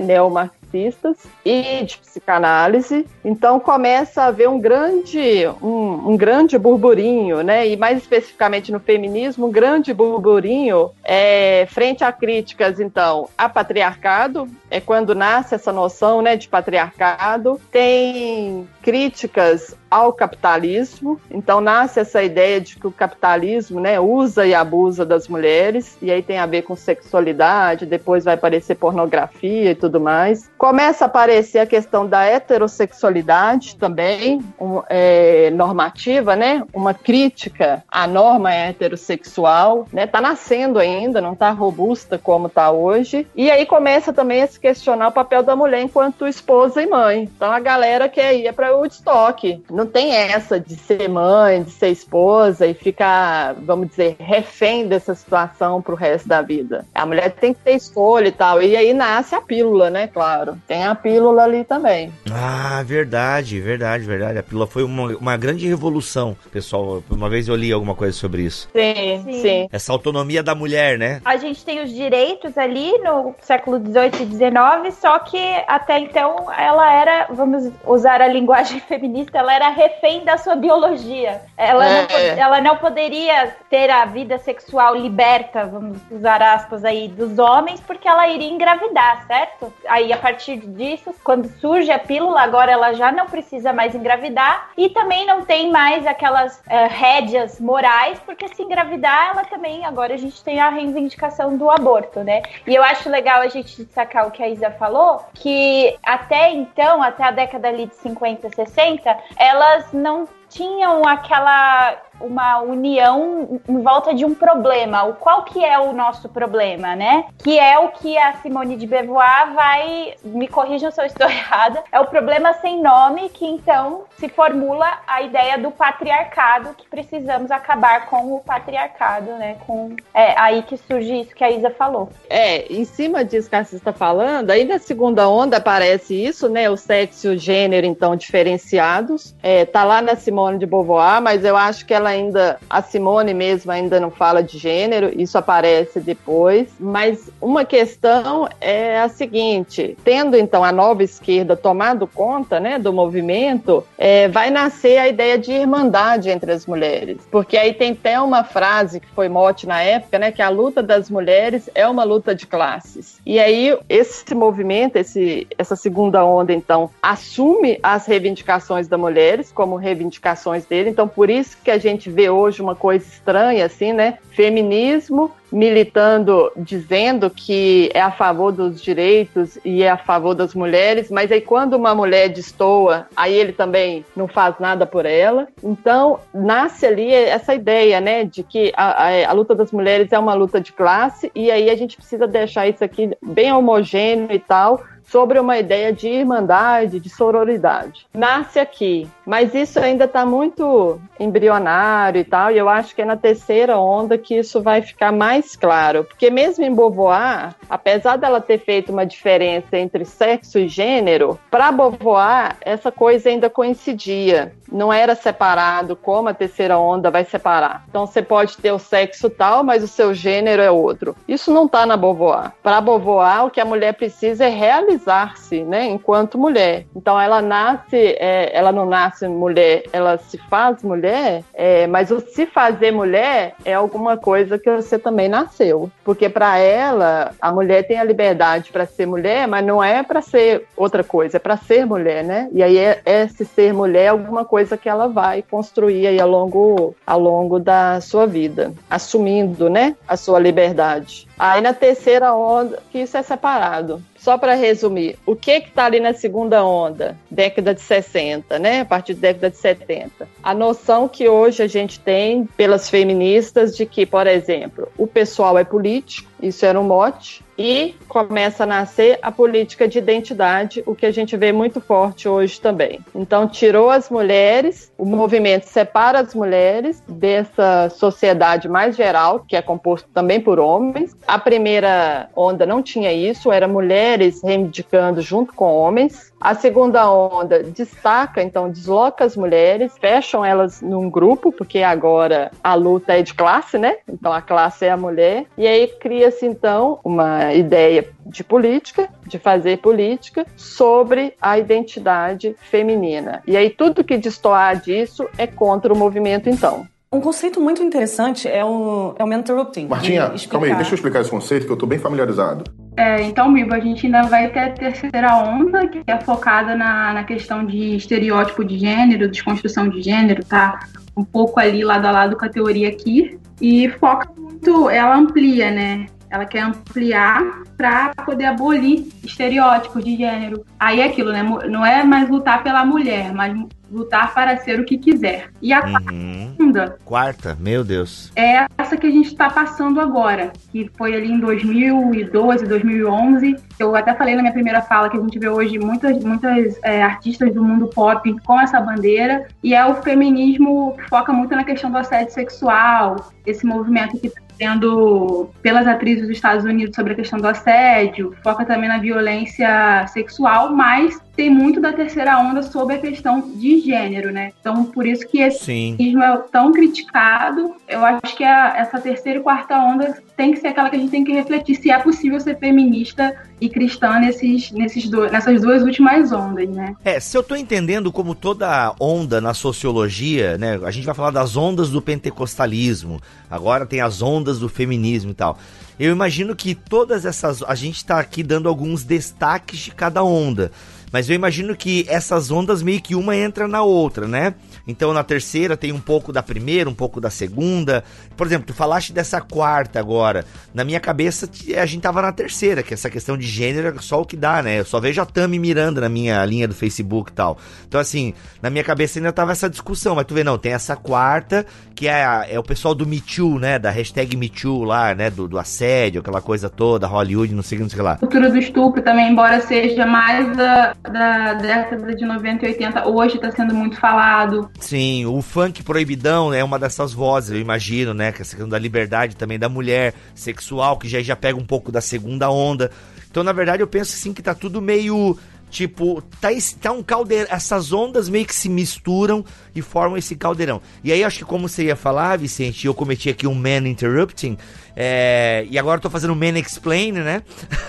e de psicanálise. Então começa a haver um grande, um, um grande burburinho, né? E mais especificamente no feminismo, um grande burburinho é, frente a críticas, então, a patriarcado, é quando nasce essa noção né, de patriarcado, tem críticas ao capitalismo. Então nasce essa ideia de que o capitalismo, né, usa e abusa das mulheres, e aí tem a ver com sexualidade, depois vai aparecer pornografia e tudo mais. Começa a aparecer a questão da heterossexualidade também, um, é, normativa, né, uma crítica à norma heterossexual, né, tá nascendo ainda, não tá robusta como tá hoje. E aí começa também a se questionar o papel da mulher enquanto esposa e mãe. Então a galera quer ir para Woodstock, não tem essa de ser mãe, de ser esposa e ficar, vamos dizer, refém dessa situação pro resto da vida. A mulher tem que ter escolha e tal. E aí nasce a pílula, né? Claro. Tem a pílula ali também. Ah, verdade, verdade, verdade. A pílula foi uma, uma grande revolução, pessoal. Uma vez eu li alguma coisa sobre isso. Sim, sim, sim. Essa autonomia da mulher, né? A gente tem os direitos ali no século XVIII e XIX, só que até então ela era, vamos usar a linguagem feminista, ela era refém da sua biologia. Ela, é. não, ela não poderia ter a vida sexual liberta, vamos usar aspas aí, dos homens, porque ela iria engravidar, certo? Aí, a partir disso, quando surge a pílula, agora ela já não precisa mais engravidar e também não tem mais aquelas uh, rédeas morais, porque se engravidar, ela também, agora a gente tem a reivindicação do aborto, né? E eu acho legal a gente destacar o que a Isa falou, que até então, até a década ali de 50, 60, elas não tinham aquela uma união em volta de um problema. O qual que é o nosso problema, né? Que é o que a Simone de Beauvoir vai, me corrijam se eu estou errada, é o problema sem nome que então se formula a ideia do patriarcado que precisamos acabar com o patriarcado, né? Com é aí que surge isso que a Isa falou. É, em cima disso que a Cis está falando, aí na segunda onda aparece isso, né? O sexo e o gênero então diferenciados. É, tá lá na Simone de Beauvoir, mas eu acho que ela ainda, a Simone mesmo ainda não fala de gênero, isso aparece depois. Mas uma questão é a seguinte: tendo então a nova esquerda tomado conta né, do movimento, é, vai nascer a ideia de irmandade entre as mulheres. Porque aí tem até uma frase que foi mote na época, né, que a luta das mulheres é uma luta de classes. E aí esse movimento, esse, essa segunda onda, então, assume as reivindicações das mulheres como reivindicações dele. Então, por isso que a gente gente vê hoje uma coisa estranha, assim, né? Feminismo militando, dizendo que é a favor dos direitos e é a favor das mulheres, mas aí quando uma mulher destoa, aí ele também não faz nada por ela. Então, nasce ali essa ideia, né, de que a, a, a luta das mulheres é uma luta de classe e aí a gente precisa deixar isso aqui bem homogêneo e tal, sobre uma ideia de irmandade, de sororidade. Nasce aqui, mas isso ainda está muito embrionário e tal, e eu acho que é na terceira onda que isso vai ficar mais claro, porque mesmo em Beauvoir, apesar dela ter feito uma diferença entre sexo e gênero, para Beauvoir essa coisa ainda coincidia, não era separado como a terceira onda vai separar. Então você pode ter o sexo tal, mas o seu gênero é outro. Isso não está na Beauvoir. Para Beauvoir, o que a mulher precisa é realizar realizar-se, né, enquanto mulher. Então ela nasce, é, ela não nasce mulher, ela se faz mulher, é, mas o se fazer mulher é alguma coisa que você também nasceu, porque para ela a mulher tem a liberdade para ser mulher, mas não é para ser outra coisa, é para ser mulher, né? E aí é, esse ser mulher é alguma coisa que ela vai construir aí ao longo, ao longo da sua vida, assumindo, né, a sua liberdade. Aí na terceira onda, que isso é separado. Só para resumir, o que que tá ali na segunda onda? Década de 60, né? A partir da década de 70. A noção que hoje a gente tem pelas feministas de que, por exemplo, o pessoal é político, isso era um mote, e começa a nascer a política de identidade, o que a gente vê muito forte hoje também. Então, tirou as mulheres, o movimento separa as mulheres dessa sociedade mais geral, que é composto também por homens. A primeira onda não tinha isso, era mulher mulheres reivindicando junto com homens. A segunda onda destaca, então, desloca as mulheres, fecham elas num grupo, porque agora a luta é de classe, né? Então a classe é a mulher. E aí cria-se, então, uma ideia de política, de fazer política sobre a identidade feminina. E aí tudo que destoar disso é contra o movimento, então. Um conceito muito interessante é o, é o mentorrupting. Martinha, calma aí, deixa eu explicar esse conceito que eu estou bem familiarizado. É, então, Bibo, a gente ainda vai ter a terceira onda, que é focada na, na questão de estereótipo de gênero, desconstrução de gênero, tá? Um pouco ali lado a lado com a teoria aqui. E foca muito, ela amplia, né? Ela quer ampliar para poder abolir estereótipos de gênero. Aí é aquilo, né? Não é mais lutar pela mulher, mas lutar para ser o que quiser. E a Uhum. segunda Quarta, meu Deus. é essa que a gente está passando agora, que foi ali em 2012, 2011. Eu até falei na minha primeira fala que a gente vê hoje muitas, muitas é, artistas do mundo pop com essa bandeira, e é o feminismo que foca muito na questão do assédio sexual, esse movimento que está sendo pelas atrizes dos Estados Unidos sobre a questão do assédio, foca também na violência sexual, mas tem muito da terceira onda sobre a questão de gênero, né? Então, por isso que esse Sim. feminismo é tão criticado. Eu acho que a- essa terceira e quarta onda tem que ser aquela que a gente tem que refletir se é possível ser feminista e cristã nesses, nesses do, nessas duas últimas ondas, né? É, se eu tô entendendo como toda onda na sociologia, né? A gente vai falar das ondas do pentecostalismo, agora tem as ondas do feminismo e tal. Eu imagino que todas essas. A gente tá aqui dando alguns destaques de cada onda. Mas eu imagino que essas ondas meio que uma entra na outra, né? Então na terceira tem um pouco da primeira, um pouco da segunda. Por exemplo, tu falaste dessa quarta agora. Na minha cabeça t- a gente tava na terceira, que essa questão de gênero é só o que dá, né? Eu só vejo a Tami Miranda na minha linha do Facebook e tal. Então assim, na minha cabeça ainda tava essa discussão, mas tu vê, não, tem essa quarta, que é, a- é o pessoal do Me Too, né? Da hashtag Me Too lá, né? Do, do assédio, aquela coisa toda, Hollywood, não sei o que, não sei lá. A cultura do estupro também, embora seja mais da, da década de 90 e 80, hoje está sendo muito falado. Sim, o funk proibidão é uma dessas vozes, eu imagino, né? Que essa questão da liberdade também da mulher sexual, que já, já pega um pouco da segunda onda. Então, na verdade, eu penso assim que tá tudo meio. Tipo, tá, tá um caldeirão. Essas ondas meio que se misturam e formam esse caldeirão. E aí, acho que como você ia falar, Vicente, eu cometi aqui um man interrupting. é, e agora eu tô fazendo um man explain, né?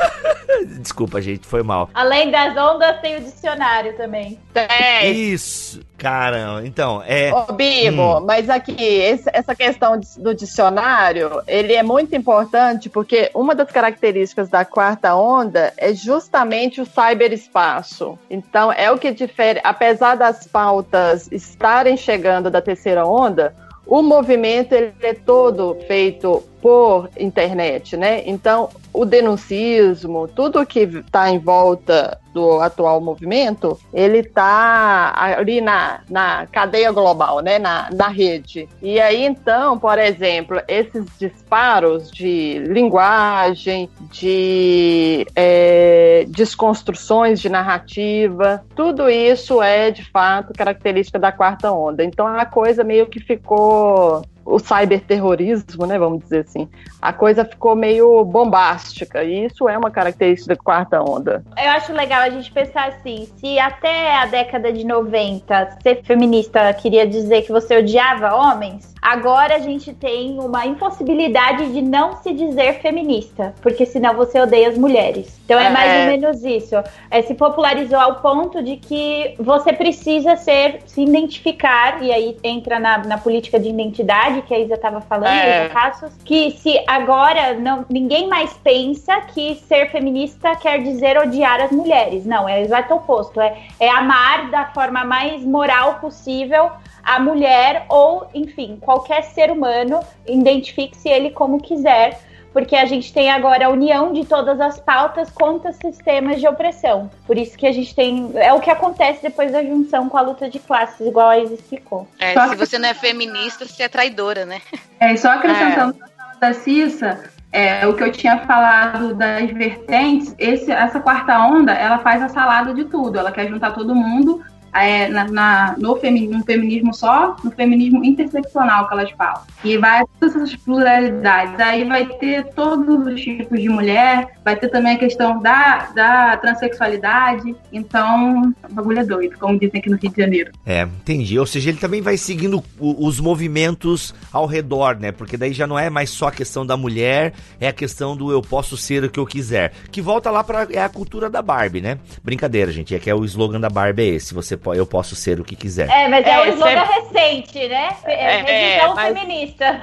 Desculpa, gente, foi mal. Além das ondas, tem o dicionário também. Tem. Isso, caramba. Então, é. Ô, Bibo, mas aqui, esse- essa questão do dicionário, ele é muito importante porque uma das características da quarta onda é justamente o cyberespaço. Então, é o que difere, apesar das pautas estarem chegando da terceira onda, o movimento ele é todo feito por internet, né? Então, o denuncismo, tudo que está em volta do atual movimento, ele está ali na, na cadeia global, né? Na, na rede. E aí, então, por exemplo, esses disparos de linguagem, de é, desconstruções de narrativa, tudo isso é, de fato, característica da quarta onda. Então, a coisa meio que ficou o cyberterrorismo, né, vamos dizer assim, a coisa ficou meio bombástica, e isso é uma característica da quarta onda. Eu acho legal a gente pensar assim: se até a década de 90 ser feminista queria dizer que você odiava homens, agora a gente tem uma impossibilidade de não se dizer feminista, porque senão você odeia as mulheres. Então é, É. mais ou menos isso. É, se popularizou ao ponto de que você precisa ser, se identificar, e aí entra na, na política de identidade que a Isa estava falando, É. Passos, que se agora não, ninguém mais pensa que ser feminista quer dizer odiar as mulheres. Não, é o exato oposto. É, é amar da forma mais moral possível a mulher ou, enfim, qualquer ser humano, identifique-se ele como quiser, porque a gente tem agora a união de todas as pautas contra sistemas de opressão. Por isso que a gente tem. É o que acontece depois da junção com a luta de classes, igual a Isa explicou. É, Só se que- você não é feminista, você é traidora, né? É, só acrescentando na fala da Cissa, é, o que eu tinha falado das vertentes, esse, essa quarta onda, ela faz a salada de tudo. Ela quer juntar todo mundo é, na, na, no, feminismo, no feminismo só, no feminismo interseccional que elas falam. E vai todas essas pluralidades. Aí vai ter todos os tipos de mulher, vai ter também a questão da, da transexualidade. Então, o bagulho é doido, como dizem aqui no Rio de Janeiro. É, entendi. Ou seja, ele também vai seguindo os movimentos ao redor, né? Porque daí já não é mais só a questão da mulher, é a questão do eu posso ser o que eu quiser. Que volta lá para é a cultura da Barbie, né? Brincadeira, gente. É que é o slogan da Barbie é esse. Você eu posso ser o que quiser. É, mas é, é o slogan recente, né? É, é, é mas... feminista.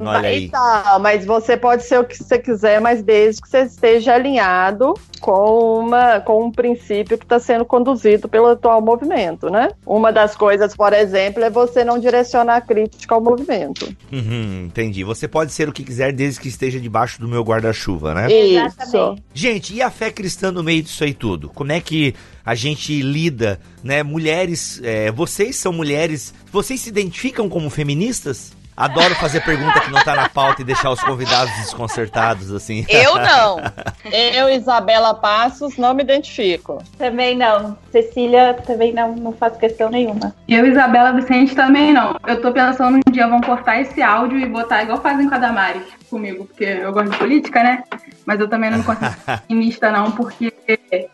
Olha aí. Então, mas você pode ser o que você quiser, mas desde que você esteja alinhado com, uma, com um princípio que está sendo conduzido pelo atual movimento, né? Uma das coisas, por exemplo, é você não direcionar a crítica ao movimento. Uhum, entendi. Você pode ser o que quiser desde que esteja debaixo do meu guarda-chuva, né? Isso. Gente, e a fé cristã no meio disso aí tudo? Como é que a gente lida, né? Mulheres, é, vocês são mulheres, vocês se identificam como feministas? Adoro fazer pergunta que não tá na pauta e deixar os convidados desconcertados, assim. Eu não. Eu, Isabela Passos, não me identifico. Também não. Cecília, também não, não faço questão nenhuma. Eu, Isabela Vicente, também não. Eu tô pensando um dia vão cortar esse áudio e botar igual fazem com a Damares comigo, porque eu gosto de política, né? Mas eu também não consigo ser feminista, não, porque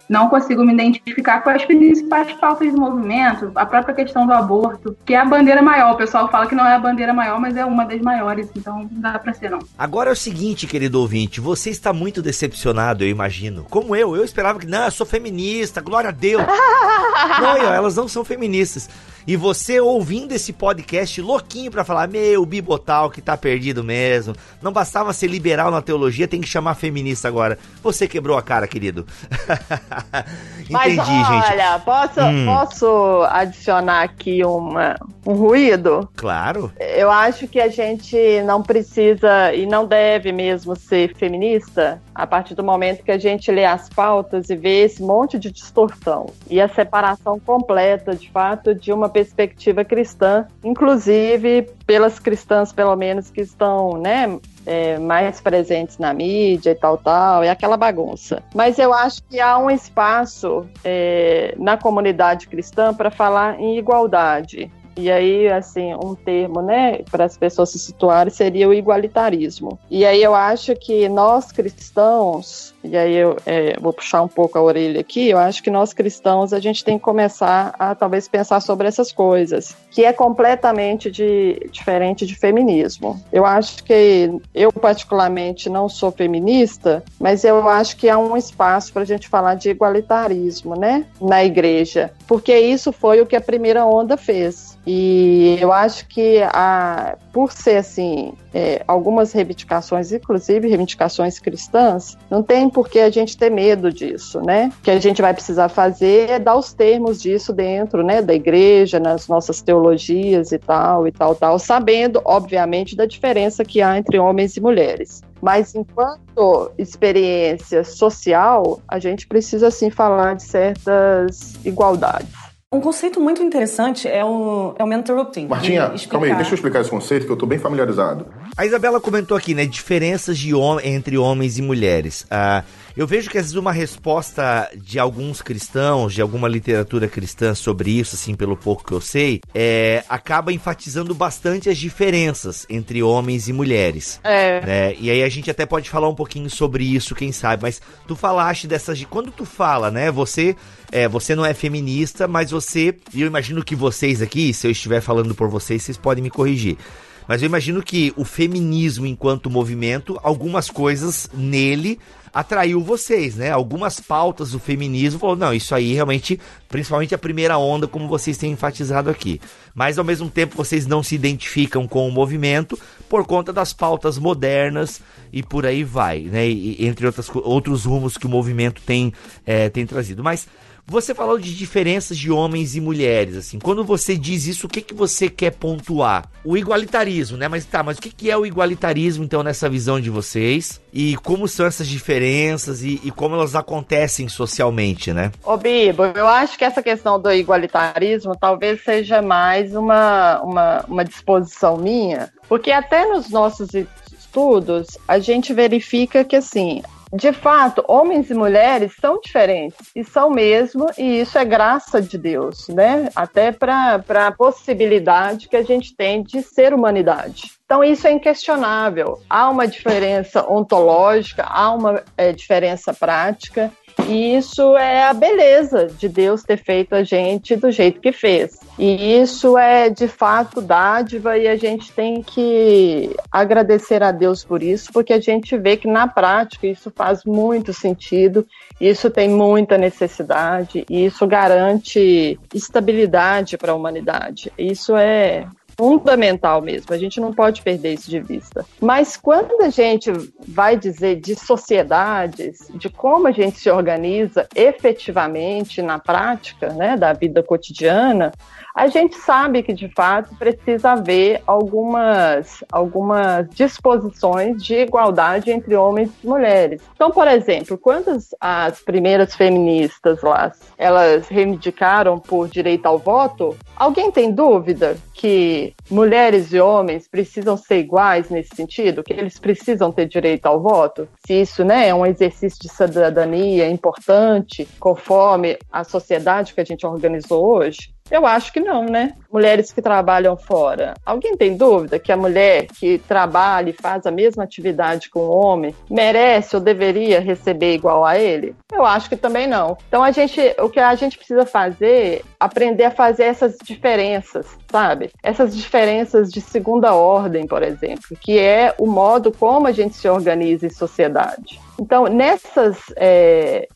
não consigo me identificar com as principais pautas do movimento, a própria questão do aborto, que é a bandeira maior. O pessoal fala que não é a bandeira maior, mas é uma das maiores, então não dá pra ser, não. Agora é o seguinte, querido ouvinte, você está muito decepcionado, eu imagino. Como eu, eu esperava que, não, eu sou feminista, glória a Deus. não, elas não são feministas. E você ouvindo esse podcast louquinho para falar, meu, Bibotal que tá perdido mesmo. Não bastava ser liberal na teologia, tem que chamar feminista agora. Você quebrou a cara, querido. Entendi, Mas, gente. Olha, posso, hum. posso adicionar aqui uma, um ruído? Claro. Eu acho que a gente não precisa e não deve mesmo ser feminista a partir do momento que a gente lê as pautas e vê esse monte de distorção e a separação completa, de fato, de uma perspectiva cristã, inclusive pelas cristãs, pelo menos, que estão, né, é, mais presentes na mídia e tal, tal, é aquela bagunça. Mas eu acho que há um espaço é, na comunidade cristã para falar em igualdade. E aí, assim, um termo, né, para as pessoas se situarem seria o igualitarismo. E aí eu acho que nós cristãos, e aí eu é, vou puxar um pouco a orelha aqui, eu acho que nós cristãos a gente tem que começar a talvez pensar sobre essas coisas, que é completamente de, diferente de feminismo. Eu acho que eu particularmente não sou feminista, mas eu acho que há um espaço para a gente falar de igualitarismo, né, na igreja, porque isso foi o que a primeira onda fez. E eu acho que a, por ser assim, é, algumas reivindicações, inclusive reivindicações cristãs, não tem por que a gente ter medo disso, né? O que a gente vai precisar fazer é dar os termos disso dentro, né, da igreja, nas nossas teologias e tal, e tal, tal, sabendo, obviamente, da diferença que há entre homens e mulheres. Mas enquanto experiência social, a gente precisa sim falar de certas igualdades. Um conceito muito interessante é o, é o mentorrupting. Martinha, calma aí, deixa eu explicar esse conceito que eu tô bem familiarizado. A Isabela comentou aqui, né, diferenças de hom entre homens e mulheres. Ah, eu vejo que às vezes uma resposta de alguns cristãos, de alguma literatura cristã sobre isso, assim, pelo pouco que eu sei, é, acaba enfatizando bastante as diferenças entre homens e mulheres. É. Né? E aí a gente até pode falar um pouquinho sobre isso, quem sabe. Mas tu falaste dessas. Quando tu fala, né? Você é, você não é feminista, mas você. E eu imagino que vocês aqui, se eu estiver falando por vocês, vocês podem me corrigir. Mas eu imagino que o feminismo enquanto movimento, algumas coisas nele atraiu vocês, né? Algumas pautas do feminismo falou, não, isso aí realmente, principalmente a primeira onda, como vocês têm enfatizado aqui. Mas ao mesmo tempo vocês não se identificam com o movimento por conta das pautas modernas e por aí vai, né? E, entre outras, outros rumos que o movimento tem, é, tem trazido. Mas você falou de diferenças de homens e mulheres, assim. Quando você diz isso, o que, que você quer pontuar? O igualitarismo, né? Mas tá, mas o que, que é o igualitarismo, então, nessa visão de vocês? E como são essas diferenças e, e como elas acontecem socialmente, né? Ô, Bibo, eu acho que essa questão do igualitarismo talvez seja mais uma, uma, uma disposição minha, porque até nos nossos estudos a gente verifica que, assim, de fato, homens e mulheres são diferentes, e são mesmo, e isso é graça de Deus, né? Até para a possibilidade que a gente tem de ser humanidade. Então, isso é inquestionável. Há uma diferença ontológica, há uma é, diferença prática, e isso é a beleza de Deus ter feito a gente do jeito que fez. E isso é de fato dádiva e a gente tem que agradecer a Deus por isso, porque a gente vê que na prática isso faz muito sentido, isso tem muita necessidade e isso garante estabilidade para a humanidade. Isso é fundamental mesmo. A gente não pode perder isso de vista. Mas quando a gente vai dizer de sociedades, de como a gente se organiza efetivamente na prática, né, da vida cotidiana, a gente sabe que de fato precisa haver algumas, algumas disposições de igualdade entre homens e mulheres. Então, por exemplo, quando as primeiras feministas lá elas reivindicaram por direito ao voto, alguém tem dúvida que mulheres e homens precisam ser iguais nesse sentido, que eles precisam ter direito ao voto? Se isso né, é um exercício de cidadania importante, conforme a sociedade que a gente organizou hoje? Eu acho que não, né? Mulheres que trabalham fora. Alguém tem dúvida que a mulher que trabalha e faz a mesma atividade com o homem merece ou deveria receber igual a ele? Eu acho que também não. Então a gente, o que a gente precisa fazer, aprender a fazer essas diferenças, sabe? Essas diferenças de segunda ordem, por exemplo, que é o modo como a gente se organiza em sociedade. Então, nessas, é,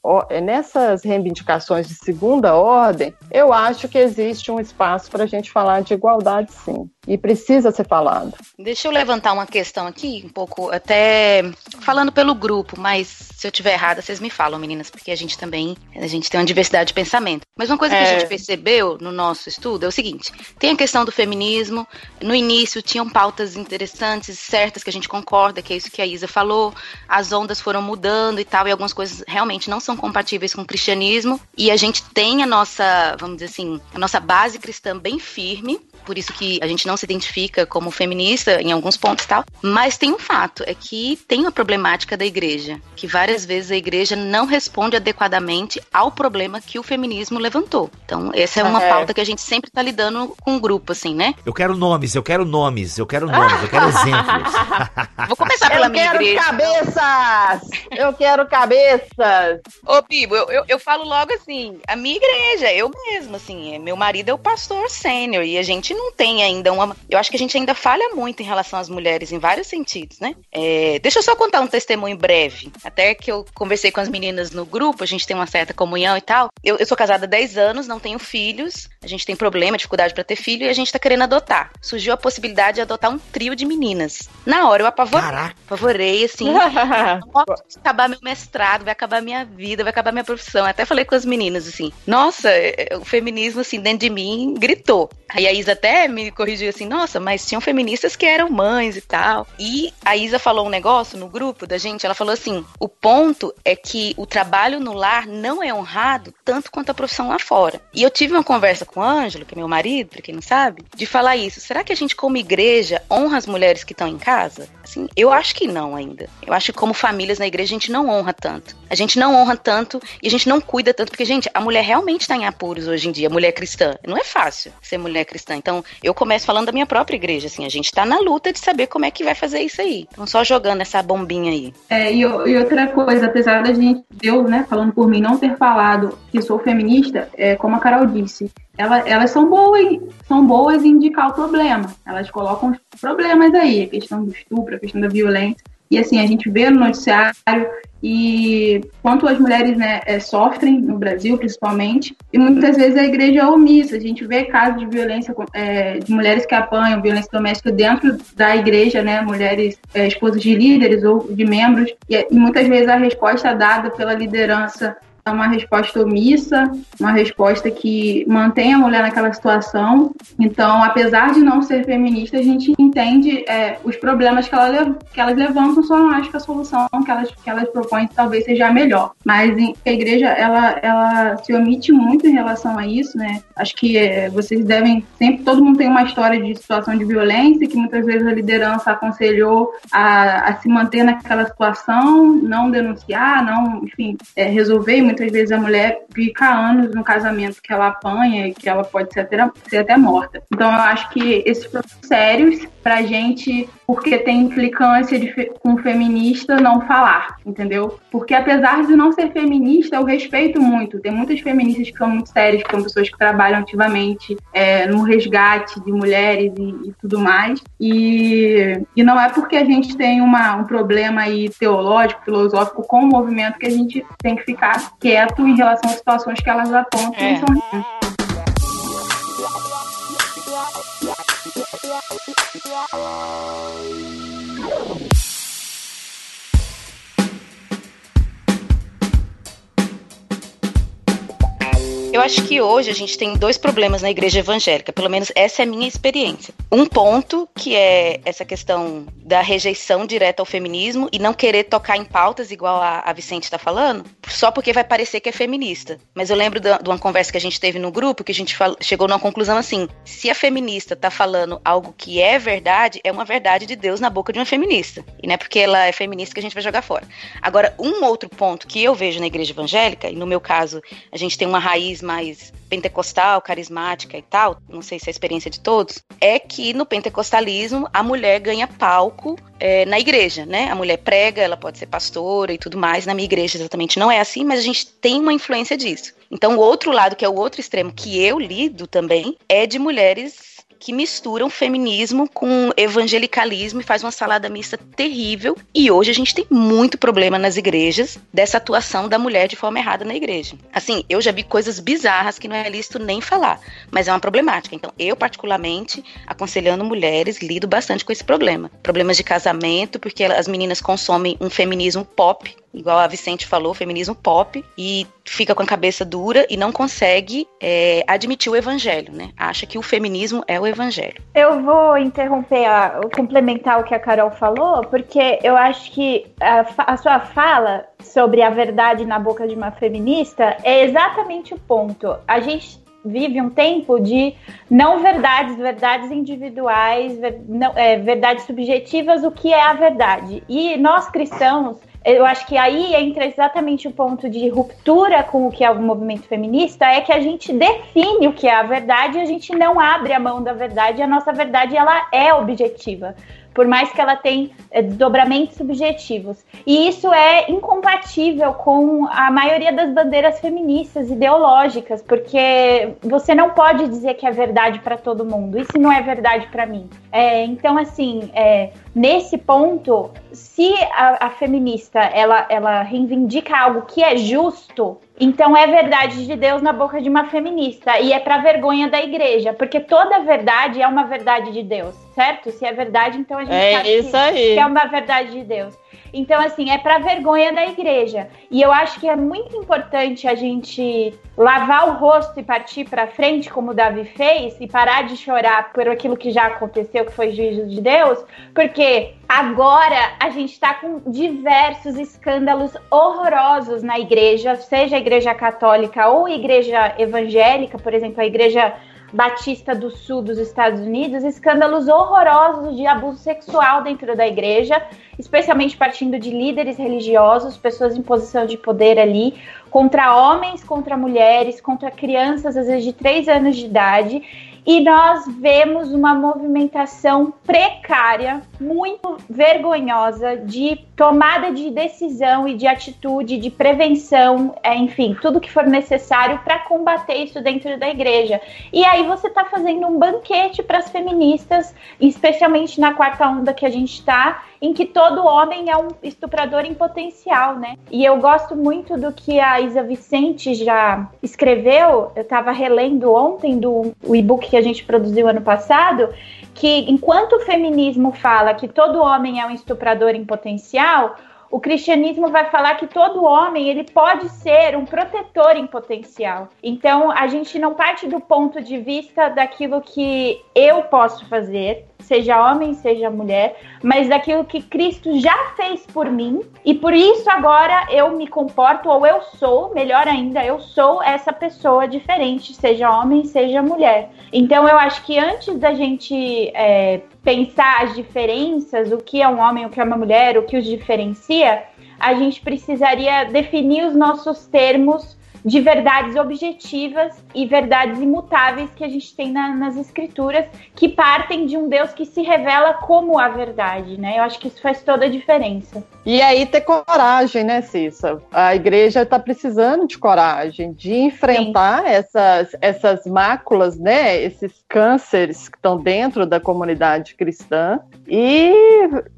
nessas reivindicações de segunda ordem, eu acho que existe um espaço para a gente falar de igualdade, sim e precisa ser falado. Deixa eu levantar uma questão aqui, um pouco, até falando pelo grupo, mas se eu tiver errada, vocês me falam, meninas, porque a gente também, a gente tem uma diversidade de pensamento. Mas uma coisa é... que a é. gente percebeu no nosso estudo é o seguinte, tem a questão do feminismo, no início tinham pautas interessantes, certas, que a gente concorda, que é isso que a Isa falou, as ondas foram mudando e tal, e algumas coisas realmente não são compatíveis com o cristianismo, e a gente tem a nossa, vamos dizer assim, a nossa base cristã bem firme, por isso que a gente não se identifica como feminista em alguns pontos e tal. Mas tem um fato, é que tem uma problemática da igreja, que várias vezes a igreja não responde adequadamente ao problema que o feminismo levantou. Então, essa é uma é. pauta que a gente sempre tá lidando com o um grupo, assim, né? Eu quero nomes, eu quero nomes, eu quero nomes, eu quero exemplos. Vou começar pela eu minha igreja. Eu quero cabeças! Eu quero cabeças! Ô, Bibo, eu, eu, eu falo logo assim, a minha igreja, eu mesmo, assim, meu marido é o pastor sênior e a gente gente não tem ainda uma. Eu acho que a gente ainda falha muito em relação às mulheres, em vários sentidos, né? É, deixa eu só contar um testemunho breve. Até que eu conversei com as meninas no grupo, a gente tem uma certa comunhão e tal. Eu, eu sou casada há 10 anos, não tenho filhos, a gente tem problema, dificuldade para ter filho e a gente tá querendo adotar. Surgiu a possibilidade de adotar um trio de meninas. Na hora eu apavorei. Caraca. Apavorei, assim. vai acabar meu mestrado, vai acabar minha vida, vai acabar minha profissão. Até falei com as meninas, assim. Nossa, é, é, o feminismo, assim, dentro de mim gritou. Aí a Isa até me corrigiu assim, nossa, mas tinham feministas que eram mães e tal. E a Isa falou um negócio no grupo da gente, ela falou assim: o ponto é que o trabalho no lar não é honrado tanto quanto a profissão lá fora. E eu tive uma conversa com o Ângelo, que é meu marido, pra quem não sabe, de falar isso. Será que a gente, como igreja, honra as mulheres que estão em casa? Assim, eu acho que não ainda. Eu acho que como famílias na igreja a gente não honra tanto. A gente não honra tanto e a gente não cuida tanto, porque, gente, a mulher realmente está em apuros hoje em dia, mulher cristã. Não é fácil ser mulher cristã. Então, então, eu começo falando da minha própria igreja, assim, a gente está na luta de saber como é que vai fazer isso aí. Então, só jogando essa bombinha aí. É, e, e outra coisa, apesar da gente, eu, né, falando por mim, não ter falado que sou feminista, é, como a Carol disse, ela, elas são boas, são boas em indicar o problema. Elas colocam os problemas aí, a questão do estupro, a questão da violência. E assim, a gente vê no noticiário e quanto as mulheres né, é, sofrem no Brasil, principalmente, e muitas vezes a igreja é omissa. A gente vê casos de violência é, de mulheres que apanham violência doméstica dentro da igreja, né, mulheres é, esposas de líderes ou de membros, e, e muitas vezes a resposta dada pela liderança é uma resposta omissa, uma resposta que mantém a mulher naquela situação. Então, apesar de não ser feminista, a gente entende é, os problemas que, ela, que elas levantam, só não acho que a solução que elas, que elas propõem talvez seja a melhor. Mas a igreja, ela, ela se omite muito em relação a isso, né? Acho que é, vocês devem sempre, todo mundo tem uma história de situação de violência, que muitas vezes a liderança aconselhou a, a se manter naquela situação, não denunciar, não, enfim, é, resolver. Muitas vezes a mulher fica anos no casamento que ela apanha e que ela pode ser até, ser até morta. Então eu acho que esses problemas sérios pra gente, porque tem implicância de, com feminista não falar, entendeu? Porque apesar de não ser feminista, eu respeito muito. Tem muitas feministas que são muito sérias, que são pessoas que trabalham ativamente é, no resgate de mulheres e, e, tudo mais. E, e não é porque a gente tem uma, um problema aí teológico, filosófico com o movimento que a gente tem que ficar quieto em relação às situações que elas apontam é. são Yeah. Eu acho que hoje a gente tem dois problemas na igreja evangélica, pelo menos essa é a minha experiência. Um ponto que é essa questão da rejeição direta ao feminismo e não querer tocar em pautas igual a, a Vicente está falando, só porque vai parecer que é feminista. Mas eu lembro de uma conversa que a gente teve no grupo que a gente chegou numa conclusão assim: se a feminista está falando algo que é verdade, é uma verdade de Deus na boca de uma feminista. E não é porque ela é feminista que a gente vai jogar fora. Agora, um outro ponto que eu vejo na igreja evangélica, e no meu caso a gente tem uma raiz mais pentecostal, carismática e tal, não sei se é a experiência de todos, é que no pentecostalismo a mulher ganha palco é, na igreja, né? A mulher prega, ela pode ser pastora e tudo mais. Na minha igreja exatamente não é assim, mas a gente tem uma influência disso. Então, o outro lado, que é o outro extremo que eu lido também, é de mulheres que misturam feminismo com evangelicalismo e faz uma salada mista terrível. E hoje a gente tem muito problema nas igrejas dessa atuação da mulher de forma errada na igreja. Assim, eu já vi coisas bizarras que não é lícito nem falar, mas é uma problemática. Então, eu particularmente, aconselhando mulheres, lido bastante com esse problema. Problemas de casamento, porque as meninas consomem um feminismo pop igual a Vicente falou, feminismo pop, e fica com a cabeça dura e não consegue é, admitir o evangelho, né? Acha que o feminismo é o evangelho. Eu vou interromper, a, complementar o que a Carol falou, porque eu acho que a, a sua fala sobre a verdade na boca de uma feminista é exatamente o ponto. A gente vive um tempo de não verdades, verdades individuais, ver, não, é, verdades subjetivas, o que é a verdade. E nós cristãos eu acho que aí entra exatamente o ponto de ruptura com o que é o movimento feminista, é que a gente define o que é a verdade e a gente não abre a mão da verdade, a nossa verdade ela é objetiva por mais que ela tenha desdobramentos subjetivos. E isso é incompatível com a maioria das bandeiras feministas ideológicas, porque você não pode dizer que é verdade para todo mundo. Isso não é verdade para mim. É, então, assim, é, nesse ponto, se a, a feminista ela, ela reivindica algo que é justo, então é verdade de Deus na boca de uma feminista e é para vergonha da igreja, porque toda verdade é uma verdade de Deus, certo? Se é verdade, então a gente é sabe isso que, aí. que é uma verdade de Deus. Então, assim, é para vergonha da igreja. E eu acho que é muito importante a gente lavar o rosto e partir para frente, como o Davi fez, e parar de chorar por aquilo que já aconteceu, que foi juízo de Deus, porque agora a gente está com diversos escândalos horrorosos na igreja, seja a igreja católica ou a igreja evangélica, por exemplo, a igreja Batista do Sul dos Estados Unidos, escândalos horrorosos de abuso sexual dentro da igreja, especialmente partindo de líderes religiosos, pessoas em posição de poder ali, contra homens, contra mulheres, contra crianças, às vezes de 3 anos de idade. E nós vemos uma movimentação precária, muito vergonhosa, de tomada de decisão e de atitude, de prevenção, é, enfim, tudo que for necessário para combater isso dentro da igreja. E aí você está fazendo um banquete para as feministas, especialmente na quarta onda que a gente está, em que todo homem é um estuprador em potencial, né? E eu gosto muito do que a Isa Vicente já escreveu, eu estava relendo ontem do e-book que a gente produziu ano passado, que enquanto o feminismo fala que todo homem é um estuprador em potencial, o cristianismo vai falar que todo homem ele pode ser um protetor em potencial. Então a gente não parte do ponto de vista daquilo que eu posso fazer, seja homem, seja mulher, mas daquilo que Cristo já fez por mim e por isso agora eu me comporto ou eu sou, melhor ainda, eu sou essa pessoa diferente, seja homem, seja mulher. Então eu acho que antes da gente é, pensar as diferenças, o que é um homem, o que é uma mulher, o que os diferencia, a gente precisaria definir os nossos termos de verdades objetivas e verdades imutáveis que a gente tem na, nas escrituras, que partem de um Deus que se revela como a verdade, né? Eu acho que isso faz toda a diferença. E aí ter coragem, né, Cissa? A igreja está precisando de coragem, de enfrentar essas, essas máculas, né? Esses cânceres que estão dentro da comunidade cristã e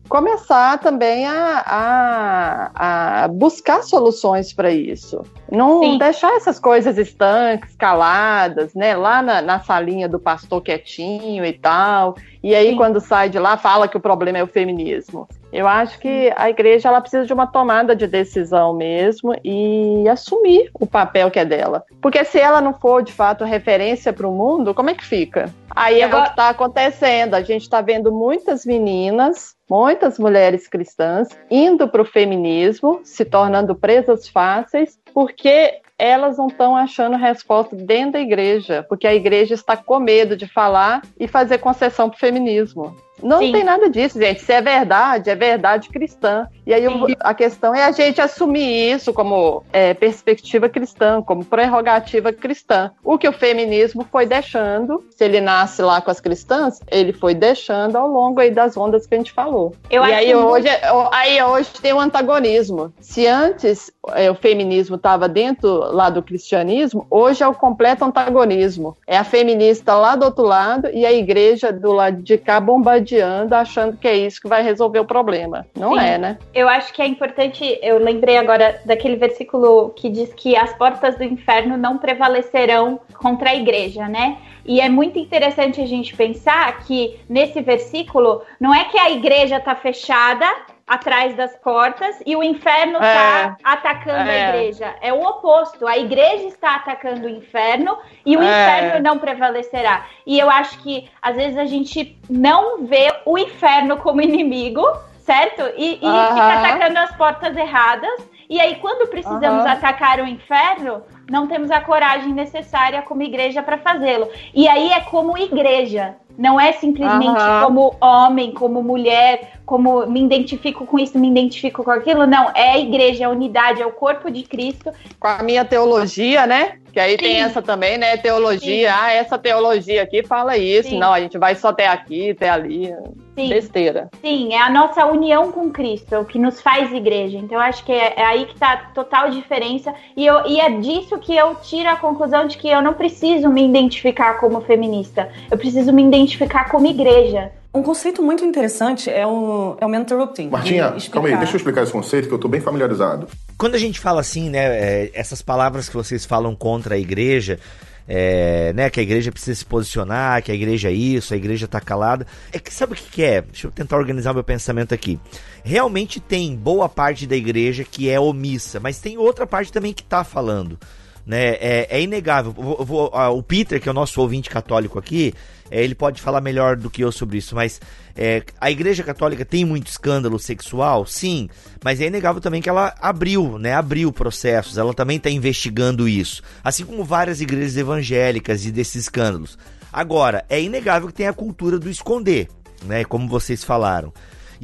começar também a, a, a buscar soluções para isso. Não Sim. deixar essas coisas estanques, caladas, né? Lá na, na salinha do pastor quietinho e tal. E aí, Sim. quando sai de lá, fala que o problema é o feminismo. Eu acho que a igreja ela precisa de uma tomada de decisão mesmo e assumir o papel que é dela. Porque se ela não for de fato referência para o mundo, como é que fica? Aí é o que está acontecendo. A gente está vendo muitas meninas, muitas mulheres cristãs indo para o feminismo, se tornando presas fáceis, porque elas não estão achando resposta dentro da igreja, porque a igreja está com medo de falar e fazer concessão para o feminismo. Não Sim. tem nada disso, gente. Se é verdade, é verdade cristã. E aí a questão é a gente assumir isso como é, perspectiva cristã, como prerrogativa cristã. O que o feminismo foi deixando, se ele nasce lá com as cristãs, ele foi deixando ao longo aí das ondas que a gente falou. Eu e aí hoje, aí hoje tem um antagonismo. Se antes é, o feminismo estava dentro lá do cristianismo, hoje é o completo antagonismo. É a feminista lá do outro lado e a igreja do lado de cá bombardeando, achando que é isso que vai resolver o problema. Não Sim. é, né? Eu acho que é importante, eu lembrei agora daquele versículo que diz que as portas do inferno não prevalecerão contra a igreja, né? E é muito interessante a gente pensar que nesse versículo não é que a igreja está fechada atrás das portas e o inferno está é, atacando é. a igreja. É o oposto. A igreja está atacando o inferno e o é. inferno não prevalecerá. E eu acho que às vezes a gente não vê o inferno como inimigo, certo? E, e fica atacando as portas erradas. E aí, quando precisamos atacar o inferno, não temos a coragem necessária como igreja para fazê-lo. E aí é como igreja, não é simplesmente uhum. como homem, como mulher, como me identifico com isso, me identifico com aquilo. Não, é a igreja, é a unidade, é o corpo de Cristo. Com a minha teologia, né? Que aí Sim. tem essa também, né? Teologia. Sim. Ah, essa teologia aqui fala isso. Sim. Não, a gente vai só até aqui, até ali. Sim. Besteira. Sim, é a nossa união com Cristo, é o que nos faz igreja. Então, eu acho que é, é aí que está a total diferença. E, eu, e é disso que eu tiro a conclusão de que eu não preciso me identificar como feminista. Eu preciso me identificar como igreja. Um conceito muito interessante é o, é o mentorrupting. Martinha, calma aí, deixa eu explicar esse conceito que eu estou bem familiarizado. Quando a gente fala assim, né, é, essas palavras que vocês falam contra a igreja, é, né, que a igreja precisa se posicionar, que a igreja é isso, a igreja está calada. É que sabe o que, que é? Deixa eu tentar organizar meu pensamento aqui. Realmente tem boa parte da igreja que é omissa, mas tem outra parte também que está falando. Né? É, é inegável. Vou, vou, o Peter, que é o nosso ouvinte católico aqui, é, ele pode falar melhor do que eu sobre isso, mas é, a Igreja Católica tem muito escândalo sexual, sim, mas é inegável também que ela abriu, né? Abriu processos, ela também está investigando isso, assim como várias igrejas evangélicas e desses escândalos. Agora, é inegável que tem a cultura do esconder, né? Como vocês falaram.